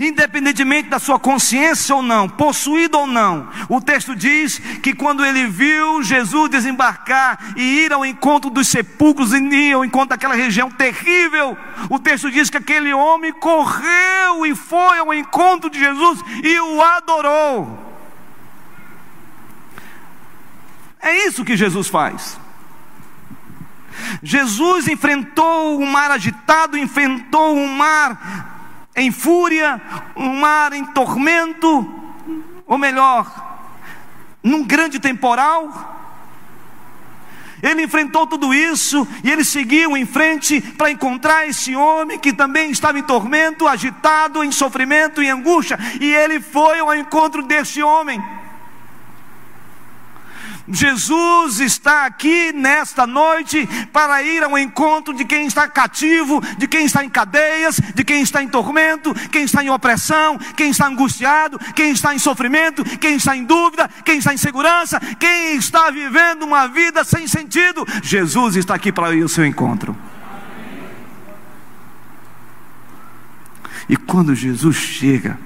independentemente da sua consciência ou não, possuído ou não. O texto diz que quando ele viu Jesus desembarcar e ir ao encontro dos sepulcros, e ir ao encontro daquela região terrível, o texto diz que aquele homem correu e foi ao encontro de Jesus e o adorou. É isso que Jesus faz. Jesus enfrentou o mar agitado, enfrentou o mar em fúria, um mar em tormento, ou melhor, num grande temporal. Ele enfrentou tudo isso e ele seguiu em frente para encontrar esse homem que também estava em tormento, agitado, em sofrimento, em angústia, e ele foi ao encontro desse homem. Jesus está aqui nesta noite para ir ao encontro de quem está cativo, de quem está em cadeias, de quem está em tormento, quem está em opressão, quem está angustiado, quem está em sofrimento, quem está em dúvida, quem está em segurança, quem está vivendo uma vida sem sentido. Jesus está aqui para ir ao seu encontro. E quando Jesus chega,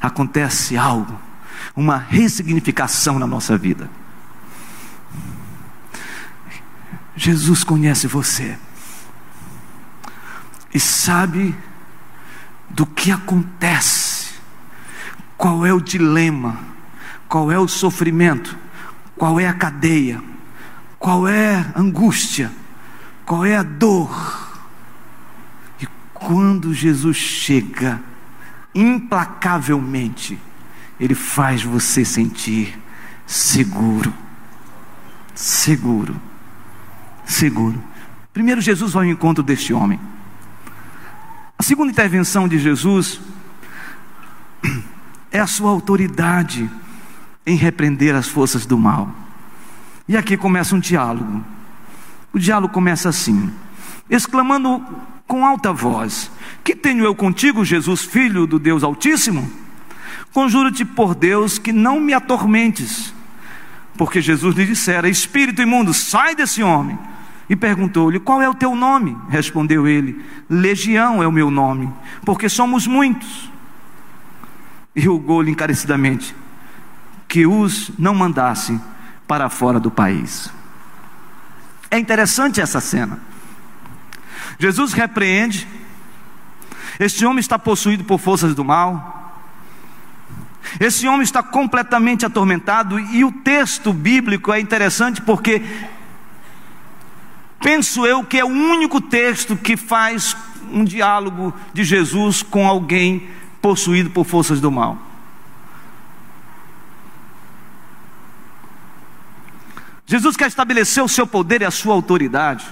acontece algo, uma ressignificação na nossa vida. Jesus conhece você e sabe do que acontece, qual é o dilema, qual é o sofrimento, qual é a cadeia, qual é a angústia, qual é a dor. E quando Jesus chega, implacavelmente, Ele faz você sentir seguro. Seguro. Seguro. Primeiro, Jesus vai ao encontro deste homem. A segunda intervenção de Jesus é a sua autoridade em repreender as forças do mal. E aqui começa um diálogo. O diálogo começa assim, exclamando com alta voz: Que tenho eu contigo, Jesus, filho do Deus Altíssimo? Conjuro-te por Deus que não me atormentes. Porque Jesus lhe dissera: Espírito imundo, sai desse homem. E perguntou-lhe: Qual é o teu nome? Respondeu ele: Legião é o meu nome, porque somos muitos. E rogou-lhe encarecidamente que os não mandasse para fora do país. É interessante essa cena. Jesus repreende, este homem está possuído por forças do mal, esse homem está completamente atormentado, e o texto bíblico é interessante porque penso eu que é o único texto que faz um diálogo de Jesus com alguém possuído por forças do mal. Jesus quer estabelecer o seu poder e a sua autoridade.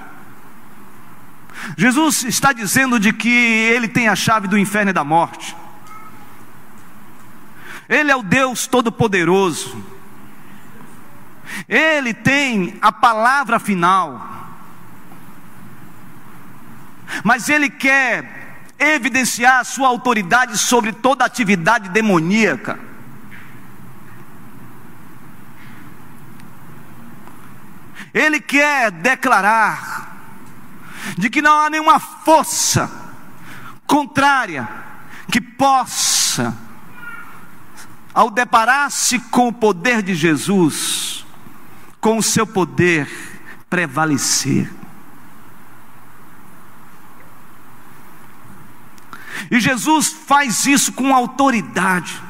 Jesus está dizendo de que ele tem a chave do inferno e da morte. Ele é o Deus todo-poderoso. Ele tem a palavra final. Mas ele quer evidenciar a sua autoridade sobre toda atividade demoníaca. Ele quer declarar de que não há nenhuma força contrária que possa, ao deparar-se com o poder de Jesus, com o seu poder, prevalecer. E Jesus faz isso com autoridade.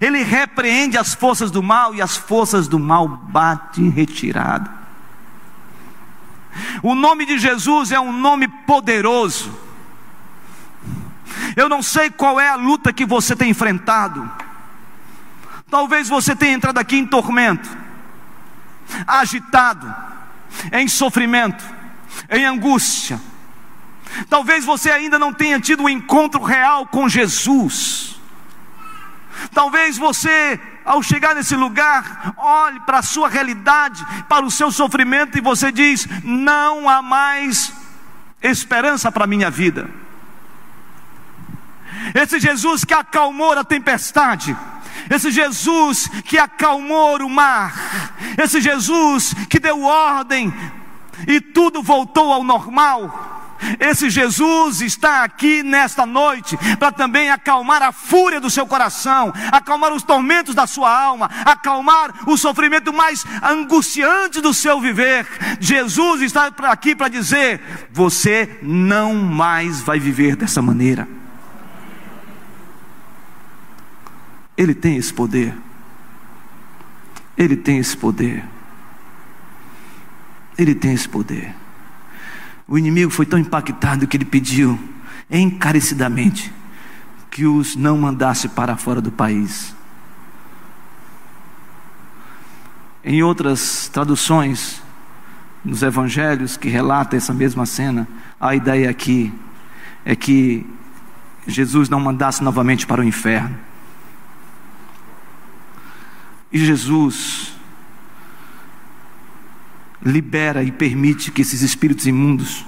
Ele repreende as forças do mal e as forças do mal batem retirada. O nome de Jesus é um nome poderoso. Eu não sei qual é a luta que você tem enfrentado. Talvez você tenha entrado aqui em tormento, agitado, em sofrimento, em angústia. Talvez você ainda não tenha tido um encontro real com Jesus. Talvez você, ao chegar nesse lugar, olhe para a sua realidade, para o seu sofrimento e você diz: não há mais esperança para a minha vida. Esse Jesus que acalmou a tempestade, esse Jesus que acalmou o mar, esse Jesus que deu ordem e tudo voltou ao normal. Esse Jesus está aqui nesta noite para também acalmar a fúria do seu coração, acalmar os tormentos da sua alma, acalmar o sofrimento mais angustiante do seu viver. Jesus está aqui para dizer: você não mais vai viver dessa maneira. Ele tem esse poder. Ele tem esse poder. Ele tem esse poder. O inimigo foi tão impactado que ele pediu encarecidamente que os não mandasse para fora do país. Em outras traduções, nos evangelhos que relatam essa mesma cena, a ideia aqui é que Jesus não mandasse novamente para o inferno, E Jesus libera e permite que esses espíritos imundos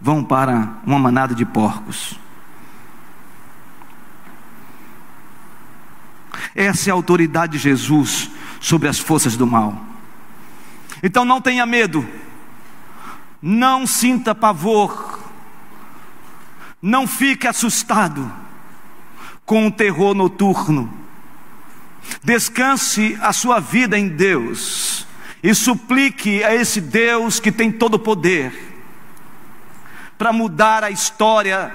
vão para uma manada de porcos. Essa é a autoridade de Jesus sobre as forças do mal. Então não tenha medo, não sinta pavor, não fique assustado com o terror noturno. Descanse a sua vida em Deus e suplique a esse Deus que tem todo o poder para mudar a história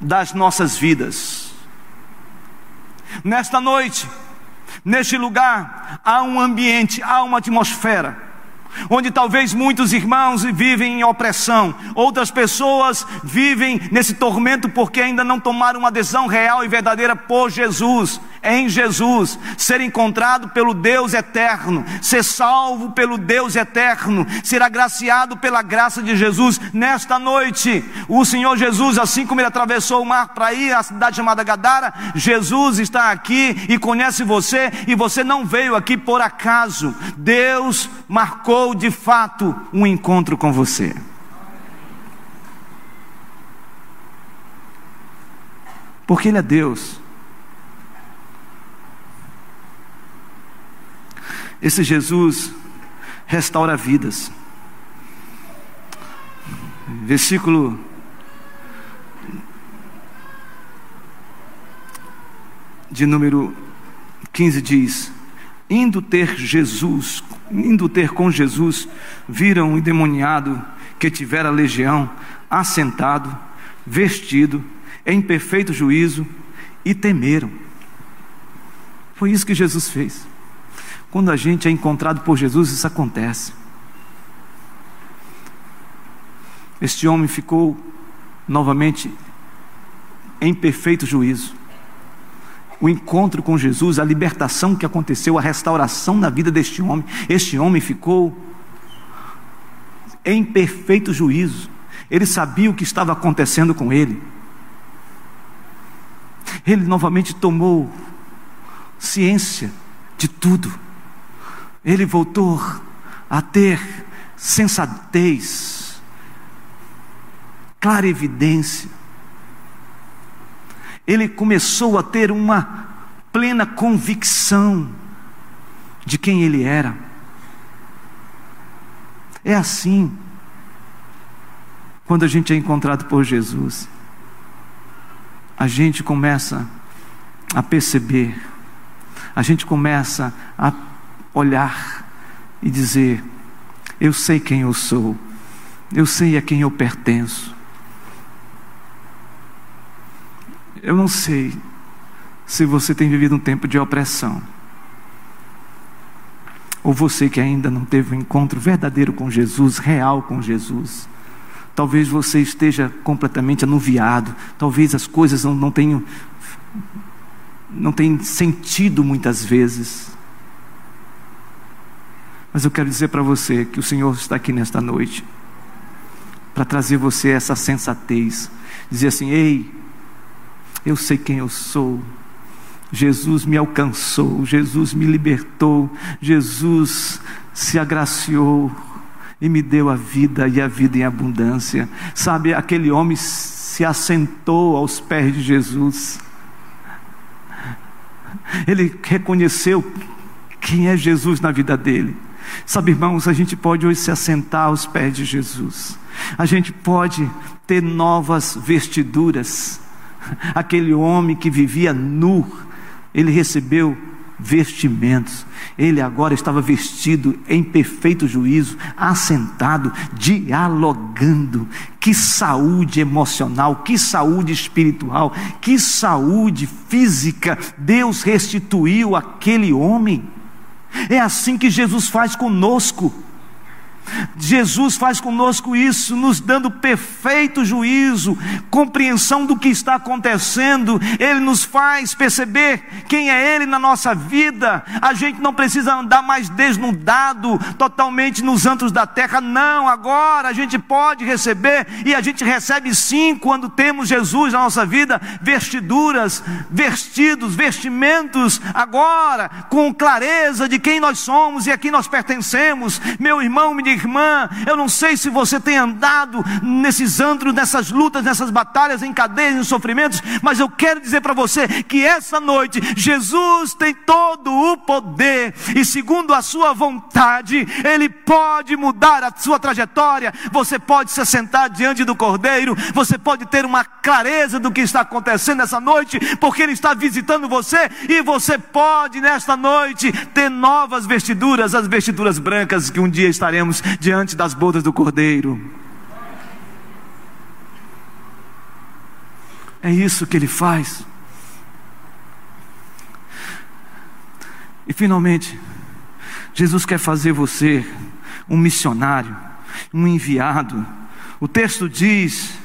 das nossas vidas. Nesta noite, neste lugar, há um ambiente, há uma atmosfera onde talvez muitos irmãos vivem em opressão, outras pessoas vivem nesse tormento porque ainda não tomaram uma adesão real e verdadeira por Jesus, em Jesus, ser encontrado pelo Deus eterno, ser salvo pelo Deus eterno, ser agraciado pela graça de Jesus. Nesta noite, o Senhor Jesus, assim como ele atravessou o mar para ir à cidade chamada Gadara, Jesus está aqui e conhece você, e você não veio aqui por acaso. Deus marcou de fato um encontro com você. Porque Ele é Deus. Esse Jesus restaura vidas. Versículo de número 15 diz: Indo ter Jesus indo ter com Jesus, viram um endemoniado que tivera legião, assentado, vestido, em perfeito juízo, e temeram. Foi isso que Jesus fez. Quando a gente é encontrado por Jesus, isso acontece. Este homem ficou novamente em perfeito juízo o encontro com Jesus, a libertação que aconteceu, a restauração na vida deste homem. Este homem ficou em perfeito juízo. Ele sabia o que estava acontecendo com ele. Ele novamente tomou ciência de tudo. Ele voltou a ter sensatez, clara evidência ele começou a ter uma plena convicção de quem ele era. É assim, quando a gente é encontrado por Jesus, a gente começa a perceber, a gente começa a olhar e dizer: Eu sei quem eu sou, eu sei a quem eu pertenço, Eu não sei se você tem vivido um tempo de opressão, ou você que ainda não teve um encontro verdadeiro com Jesus, real com Jesus. Talvez você esteja completamente anuviado, talvez as coisas não, não tenham não tenham sentido muitas vezes. Mas eu quero dizer para você que o Senhor está aqui nesta noite para trazer você essa sensatez, dizer assim: "Ei, eu sei quem eu sou. Jesus me alcançou, Jesus me libertou, Jesus se agraciou e me deu a vida e a vida em abundância. Sabe, aquele homem se assentou aos pés de Jesus. Ele reconheceu quem é Jesus na vida dele. Sabe, irmãos, a gente pode hoje se assentar aos pés de Jesus. A gente pode ter novas vestiduras aquele homem que vivia nu, ele recebeu vestimentos. Ele agora estava vestido em perfeito juízo, assentado, dialogando. Que saúde emocional, que saúde espiritual, que saúde física Deus restituiu àquele homem. É assim que Jesus faz conosco. Jesus faz conosco isso, nos dando perfeito juízo, compreensão do que está acontecendo. Ele nos faz perceber quem é Ele na nossa vida. A gente não precisa andar mais desnudado, totalmente nos antros da terra. Não, agora a gente pode receber e a gente recebe sim quando temos Jesus na nossa vida, vestiduras, vestidos, vestimentos, agora com clareza de quem nós somos e a quem nós pertencemos. Meu irmão, minha irmã, eu não sei se você tem andado nesses antros, nessas lutas, nessas batalhas, em cadeias, em sofrimentos, mas eu quero dizer para você que essa noite Jesus tem todo o poder e segundo a sua vontade, ele pode mudar a sua trajetória. Você pode se sentar diante do Cordeiro, você pode ter uma clareza do que está acontecendo essa noite, porque ele está visitando você e você pode nesta noite ter novas vestiduras, as vestiduras brancas que um dia estaremos diante das bodas do Cordeiro. É isso que ele faz. E finalmente, Jesus quer fazer você um missionário, um enviado. O texto diz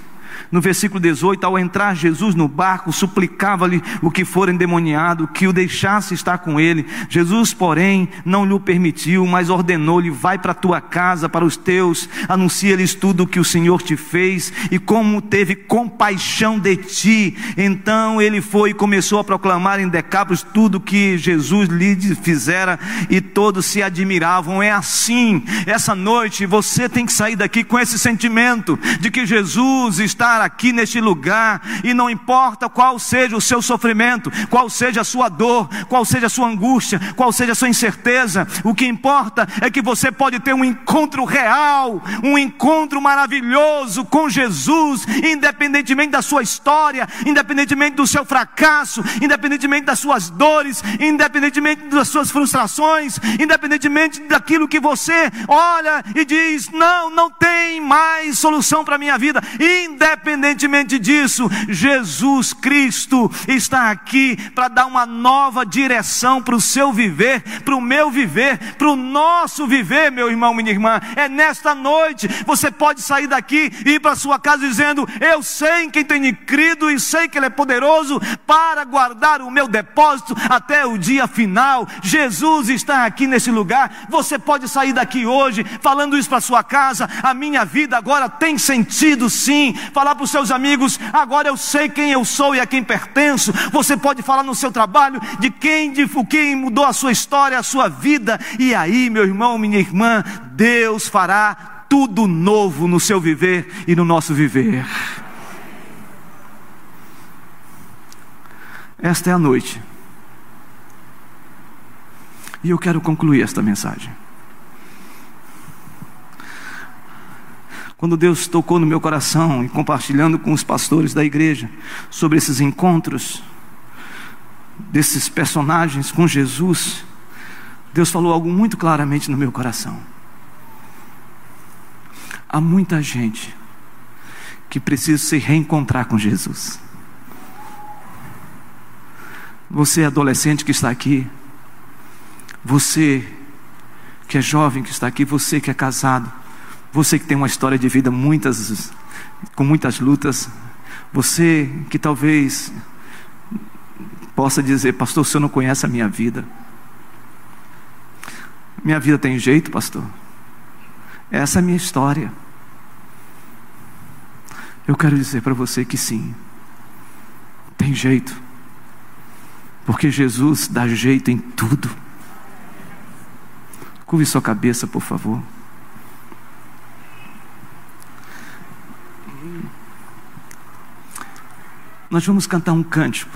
no versículo 18, ao entrar Jesus no barco, suplicava-lhe o que for endemoniado, que o deixasse estar com ele. Jesus, porém, não lhe permitiu, mas ordenou-lhe: Vai para tua casa, para os teus, anuncia-lhes tudo o que o Senhor te fez e como teve compaixão de ti. Então ele foi e começou a proclamar em Decápolis tudo que Jesus lhe fizera e todos se admiravam. É assim, essa noite você tem que sair daqui com esse sentimento de que Jesus está aqui neste lugar, e não importa qual seja o seu sofrimento, qual seja a sua dor, qual seja a sua angústia, qual seja a sua incerteza, o que importa é que você pode ter um encontro real, um encontro maravilhoso com Jesus, independentemente da sua história, independentemente do seu fracasso, independentemente das suas dores, independentemente das suas frustrações, independentemente daquilo que você olha e diz: não, não tem mais solução para a minha vida, independente Independentemente disso, Jesus Cristo está aqui para dar uma nova direção para o seu viver, para o meu viver, para o nosso viver, meu irmão, minha irmã. É nesta noite você pode sair daqui e ir para sua casa dizendo: Eu sei em quem tenho crido e sei que Ele é poderoso para guardar o meu depósito até o dia final. Jesus está aqui nesse lugar. Você pode sair daqui hoje falando isso para sua casa. A minha vida agora tem sentido, sim. Falar para para os seus amigos: agora eu sei quem eu sou e a quem pertenço. Você pode falar no seu trabalho de quem, de quem mudou a sua história, a sua vida. E aí, meu irmão, minha irmã, Deus fará tudo novo no seu viver e no nosso viver. Esta é a noite. E eu quero concluir esta mensagem. Quando Deus tocou no meu coração e compartilhando com os pastores da igreja sobre esses encontros, desses personagens com Jesus, Deus falou algo muito claramente no meu coração. Há muita gente que precisa se reencontrar com Jesus. Você é adolescente que está aqui, você que é jovem que está aqui, você que é casado, você que tem uma história de vida muitas, com muitas lutas, você que talvez possa dizer, pastor, o senhor não conhece a minha vida. Minha vida tem jeito, pastor. Essa é a minha história. Eu quero dizer para você que sim, tem jeito, porque Jesus dá jeito em tudo. Curve sua cabeça, por favor. Nós vamos cantar um cântico.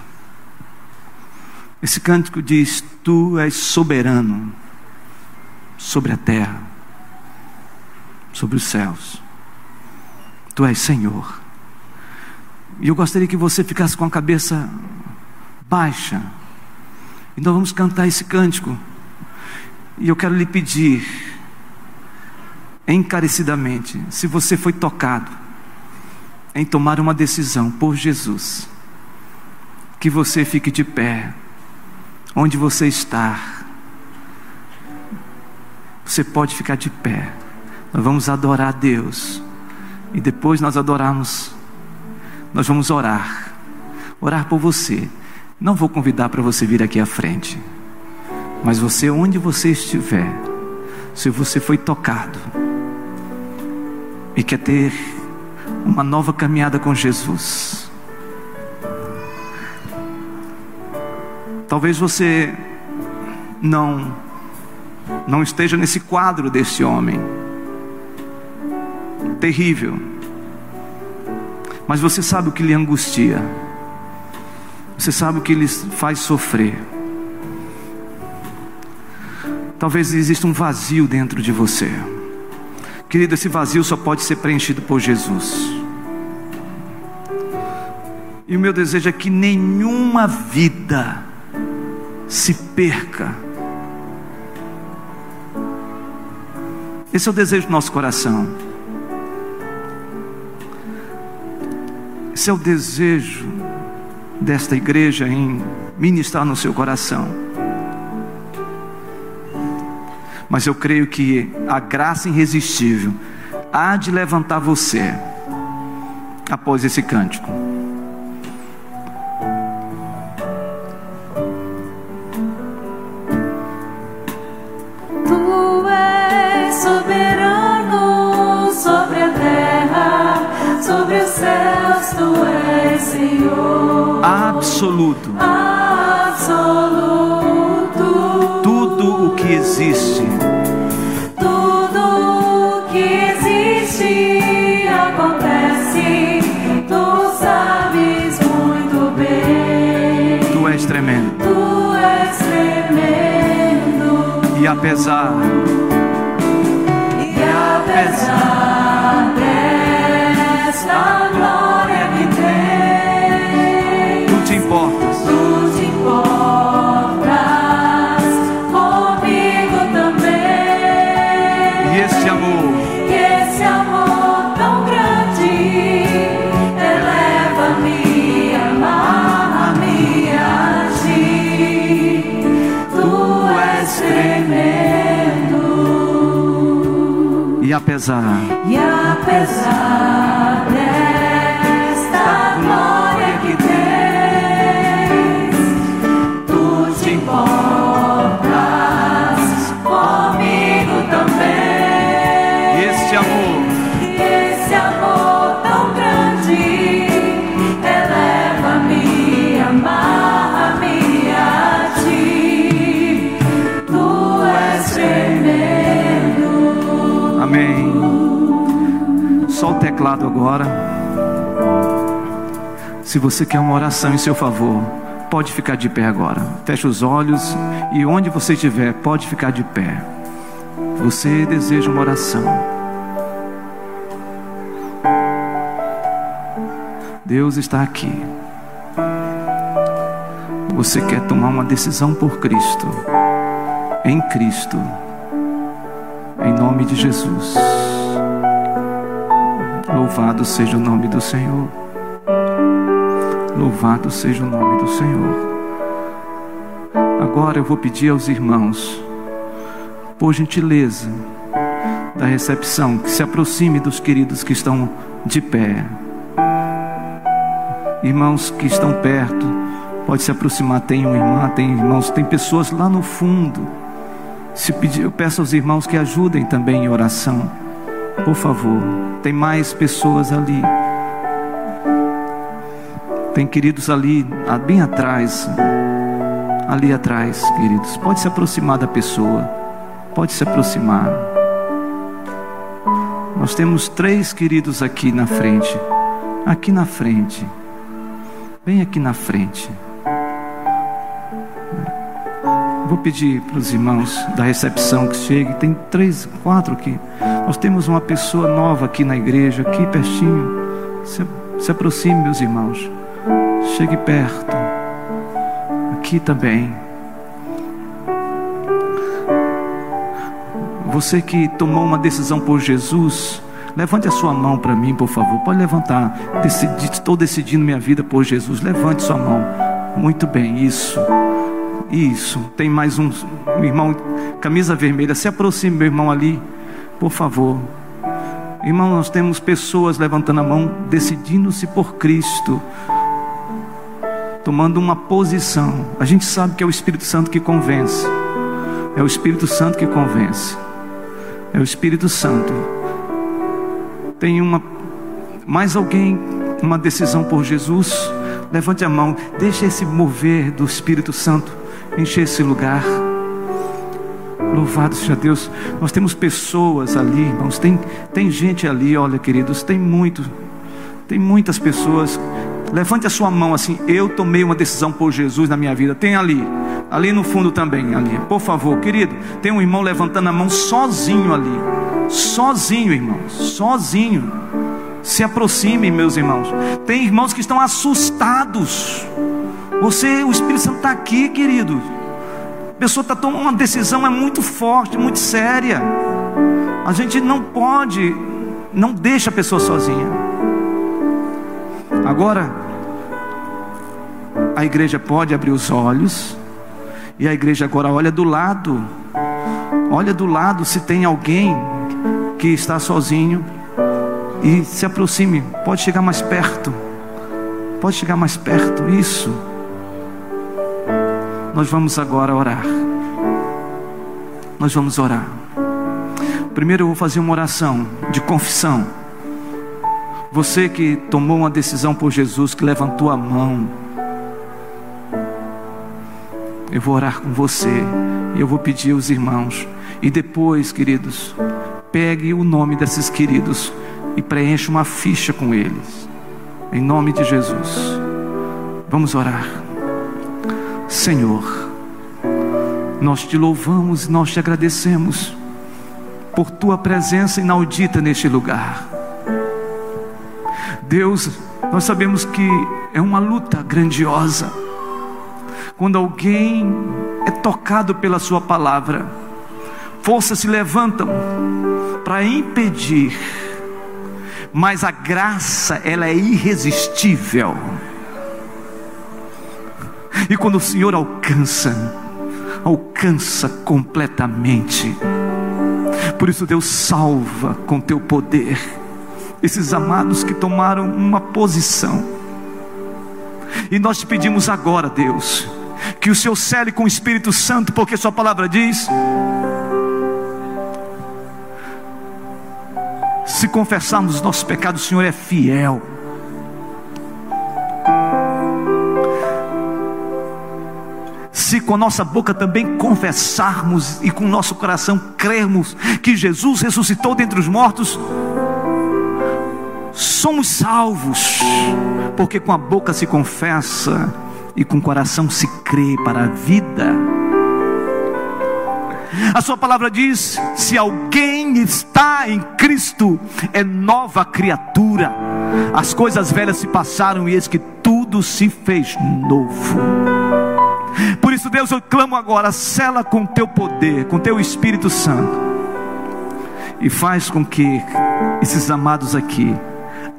Esse cântico diz: Tu és soberano sobre a terra, sobre os céus. Tu és Senhor. E eu gostaria que você ficasse com a cabeça baixa. Então vamos cantar esse cântico. E eu quero lhe pedir, encarecidamente, se você foi tocado em tomar uma decisão por Jesus, que você fique de pé, onde você está. Você pode ficar de pé. Nós vamos adorar a Deus. E depois nós adorarmos, nós vamos orar. Orar por você. Não vou convidar para você vir aqui à frente. Mas você, onde você estiver, se você foi tocado e quer ter uma nova caminhada com Jesus, talvez você não não esteja nesse quadro desse homem terrível, mas você sabe o que lhe angustia, você sabe o que lhe faz sofrer. Talvez exista um vazio dentro de você. Querido, esse vazio só pode ser preenchido por Jesus. E o meu desejo é que nenhuma vida se perca. Esse é o desejo do nosso coração. Esse é o desejo desta igreja em ministrar no seu coração. Mas eu creio que a graça irresistível há de levantar você após esse cântico. Tu és soberano sobre a terra, sobre os céus, tu és Senhor. Absoluto. Absoluto. Que existe Tudo que existe acontece, tu sabes muito bem. Tu és tremendo. Tu és tremendo. E apesar, E apesar desta apesar, E apesar teclado agora. Se você quer uma oração em seu favor, pode ficar de pé agora. Feche os olhos e onde você estiver, pode ficar de pé. Você deseja uma oração. Deus está aqui. Você quer tomar uma decisão por Cristo, em Cristo, em nome de Jesus. Louvado seja o nome do Senhor. Louvado seja o nome do Senhor. Agora eu vou pedir aos irmãos, por gentileza, da recepção, que se aproxime dos queridos que estão de pé. Irmãos que estão perto, pode se aproximar. Tem uma irmã, tem irmãos, tem pessoas lá no fundo. Se pedir, eu peço aos irmãos que ajudem também em oração. Por favor, tem mais pessoas ali. Tem queridos ali, ah, bem atrás. Ali atrás, queridos. Pode se aproximar da pessoa. Pode se aproximar. Nós temos três queridos aqui na frente. Aqui na frente. Bem aqui na frente. Vou pedir para os irmãos da recepção que cheguem. Tem três, quatro aqui. Nós temos uma pessoa nova aqui na igreja, aqui pertinho. Se, se aproxime, meus irmãos. Chegue perto. Aqui também. Você que tomou uma decisão por Jesus, levante a sua mão para mim, por favor. Pode levantar. Decidi, estou decidindo minha vida por Jesus. Levante sua mão. Muito bem, isso. Isso. Tem mais um, um irmão, camisa vermelha. Se aproxime, meu irmão ali, por favor. Irmão, nós temos pessoas levantando a mão, decidindo-se por Cristo, tomando uma posição. A gente sabe que é o Espírito Santo que convence. É o Espírito Santo que convence. É o Espírito Santo. Tem uma mais alguém uma decisão por Jesus? Levante a mão, deixe esse mover do Espírito Santo encher esse lugar. Louvado seja Deus. Nós temos pessoas ali, irmãos. Tem, tem gente ali, olha, queridos. Tem muito. Tem muitas pessoas. Levante a sua mão assim. Eu tomei uma decisão por Jesus na minha vida. Tem ali. Ali no fundo também. Ali. Por favor, querido. Tem um irmão levantando a mão sozinho ali. Sozinho, irmão. Sozinho. Se aproxime, meus irmãos. Tem irmãos que estão assustados. Você, o Espírito Santo está aqui, querido. A pessoa está tomando uma decisão é muito forte, muito séria. A gente não pode, não deixa a pessoa sozinha. Agora, a igreja pode abrir os olhos, e a igreja agora olha do lado, olha do lado se tem alguém que está sozinho, e se aproxime, pode chegar mais perto, pode chegar mais perto, isso. Nós vamos agora orar. Nós vamos orar. Primeiro eu vou fazer uma oração de confissão. Você que tomou uma decisão por Jesus, que levantou a mão, eu vou orar com você. Eu vou pedir aos irmãos. E depois, queridos, pegue o nome desses queridos e preencha uma ficha com eles. Em nome de Jesus. Vamos orar. Senhor, nós te louvamos nós te agradecemos por tua presença inaudita neste lugar. Deus, nós sabemos que é uma luta grandiosa quando alguém é tocado pela Sua palavra, forças se levantam para impedir, mas a graça ela é irresistível. E quando o Senhor alcança, alcança completamente. Por isso Deus salva com teu poder esses amados que tomaram uma posição. E nós te pedimos agora, Deus, que o Senhor cele com o Espírito Santo, porque Sua palavra diz: se confessarmos os nossos pecados, o Senhor é fiel se com nossa boca também confessarmos e com nosso coração crermos que Jesus ressuscitou dentre os mortos, somos salvos, porque com a boca se confessa e com o coração se crê para a vida. A sua palavra diz: se alguém está em Cristo, é nova criatura. As coisas velhas se passaram e eis que tudo se fez novo. Isso, Deus, eu clamo agora, cela com teu poder, com teu Espírito Santo, e faz com que esses amados aqui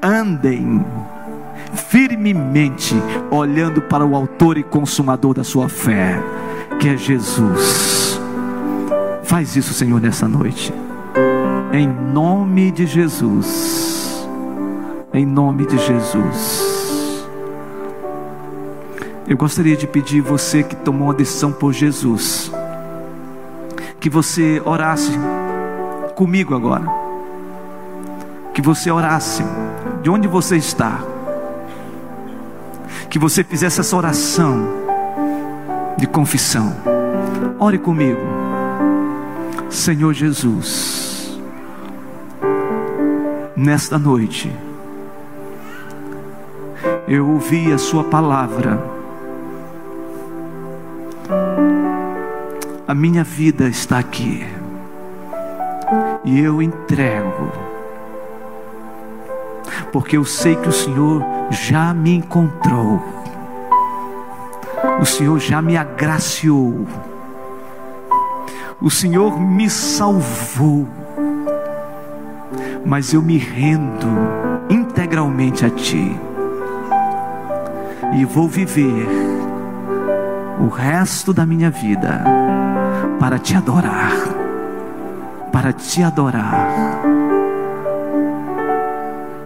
andem firmemente, olhando para o Autor e Consumador da sua fé, que é Jesus. Faz isso, Senhor, nessa noite, em nome de Jesus. Em nome de Jesus. Eu gostaria de pedir você que tomou uma decisão por Jesus, que você orasse comigo agora, que você orasse de onde você está, que você fizesse essa oração de confissão. Ore comigo, Senhor Jesus, nesta noite, eu ouvi a Sua palavra a minha vida está aqui. E eu entrego. Porque eu sei que o Senhor já me encontrou. O Senhor já me agraciou. O Senhor me salvou. Mas eu me rendo integralmente a Ti. E vou viver o resto da minha vida para te adorar, para te adorar.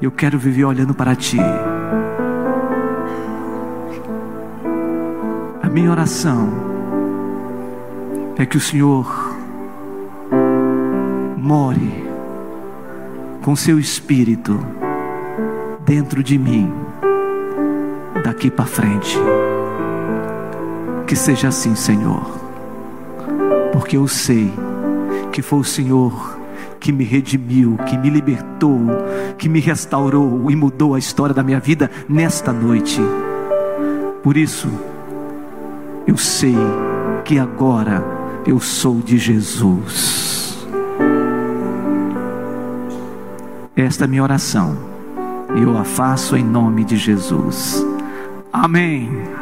Eu quero viver olhando para ti. A minha oração é que o Senhor more com seu espírito dentro de mim daqui para frente. Que seja assim, Senhor, porque eu sei que foi o Senhor que me redimiu, que me libertou, que me restaurou e mudou a história da minha vida nesta noite. Por isso, eu sei que agora eu sou de Jesus. Esta é minha oração, e eu a faço em nome de Jesus. Amém.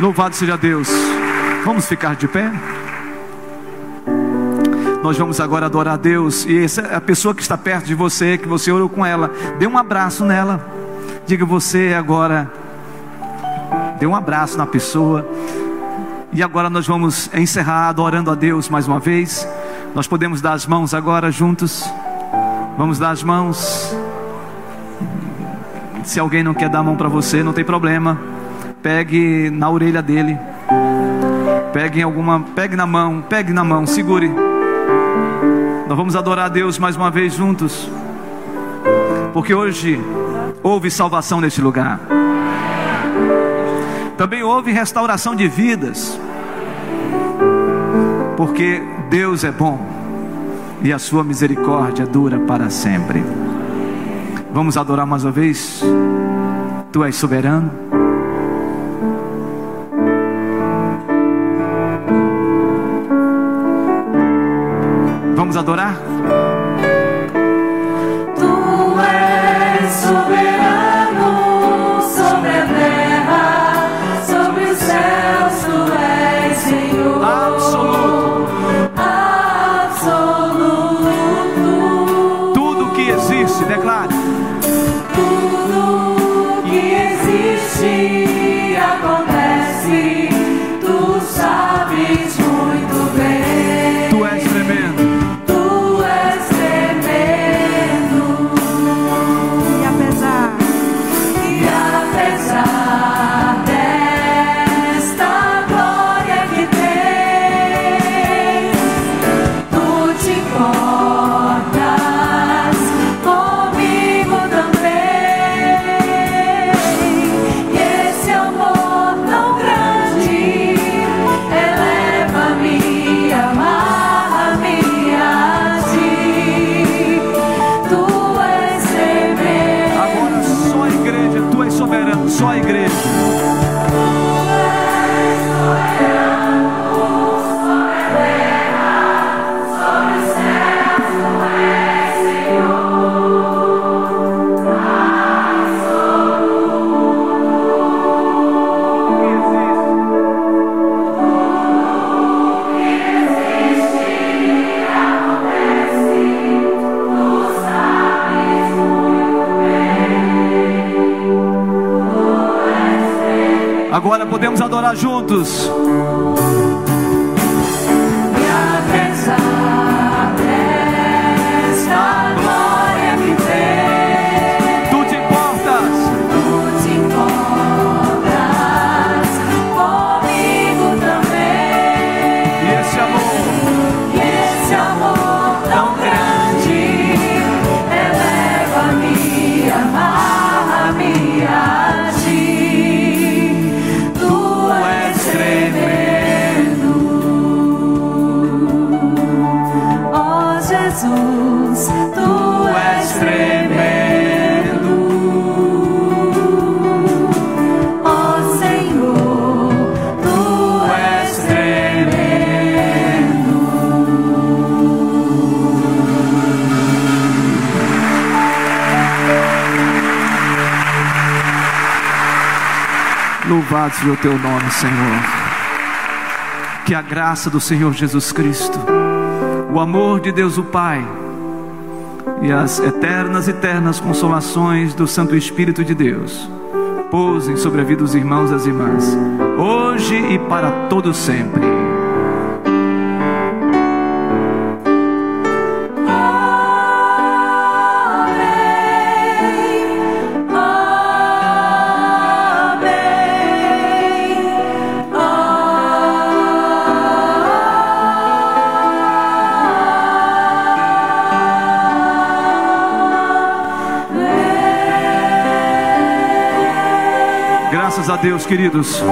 Louvado seja Deus. Vamos ficar de pé? Nós vamos agora adorar a Deus. E essa é a pessoa que está perto de você, que você orou com ela, dê um abraço nela. Diga você agora. Dê um abraço na pessoa. E agora nós vamos encerrar adorando a Deus mais uma vez. Nós podemos dar as mãos agora juntos. Vamos dar as mãos. Se alguém não quer dar a mão para você, não tem problema. Pegue na orelha dele. Pegue em alguma, pegue na mão, pegue na mão, segure. Nós vamos adorar a Deus mais uma vez juntos. Porque hoje houve salvação neste lugar. Também houve restauração de vidas. Porque Deus é bom e a sua misericórdia dura para sempre. Vamos adorar mais uma vez. Tu és soberano. Adorar juntos. Louvado o teu nome, Senhor. Que a graça do Senhor Jesus Cristo, o amor de Deus o Pai e as eternas, eternas consolações do Santo Espírito de Deus pousem sobre a vida dos irmãos e das irmãs, hoje e para todo sempre. Deus, queridos.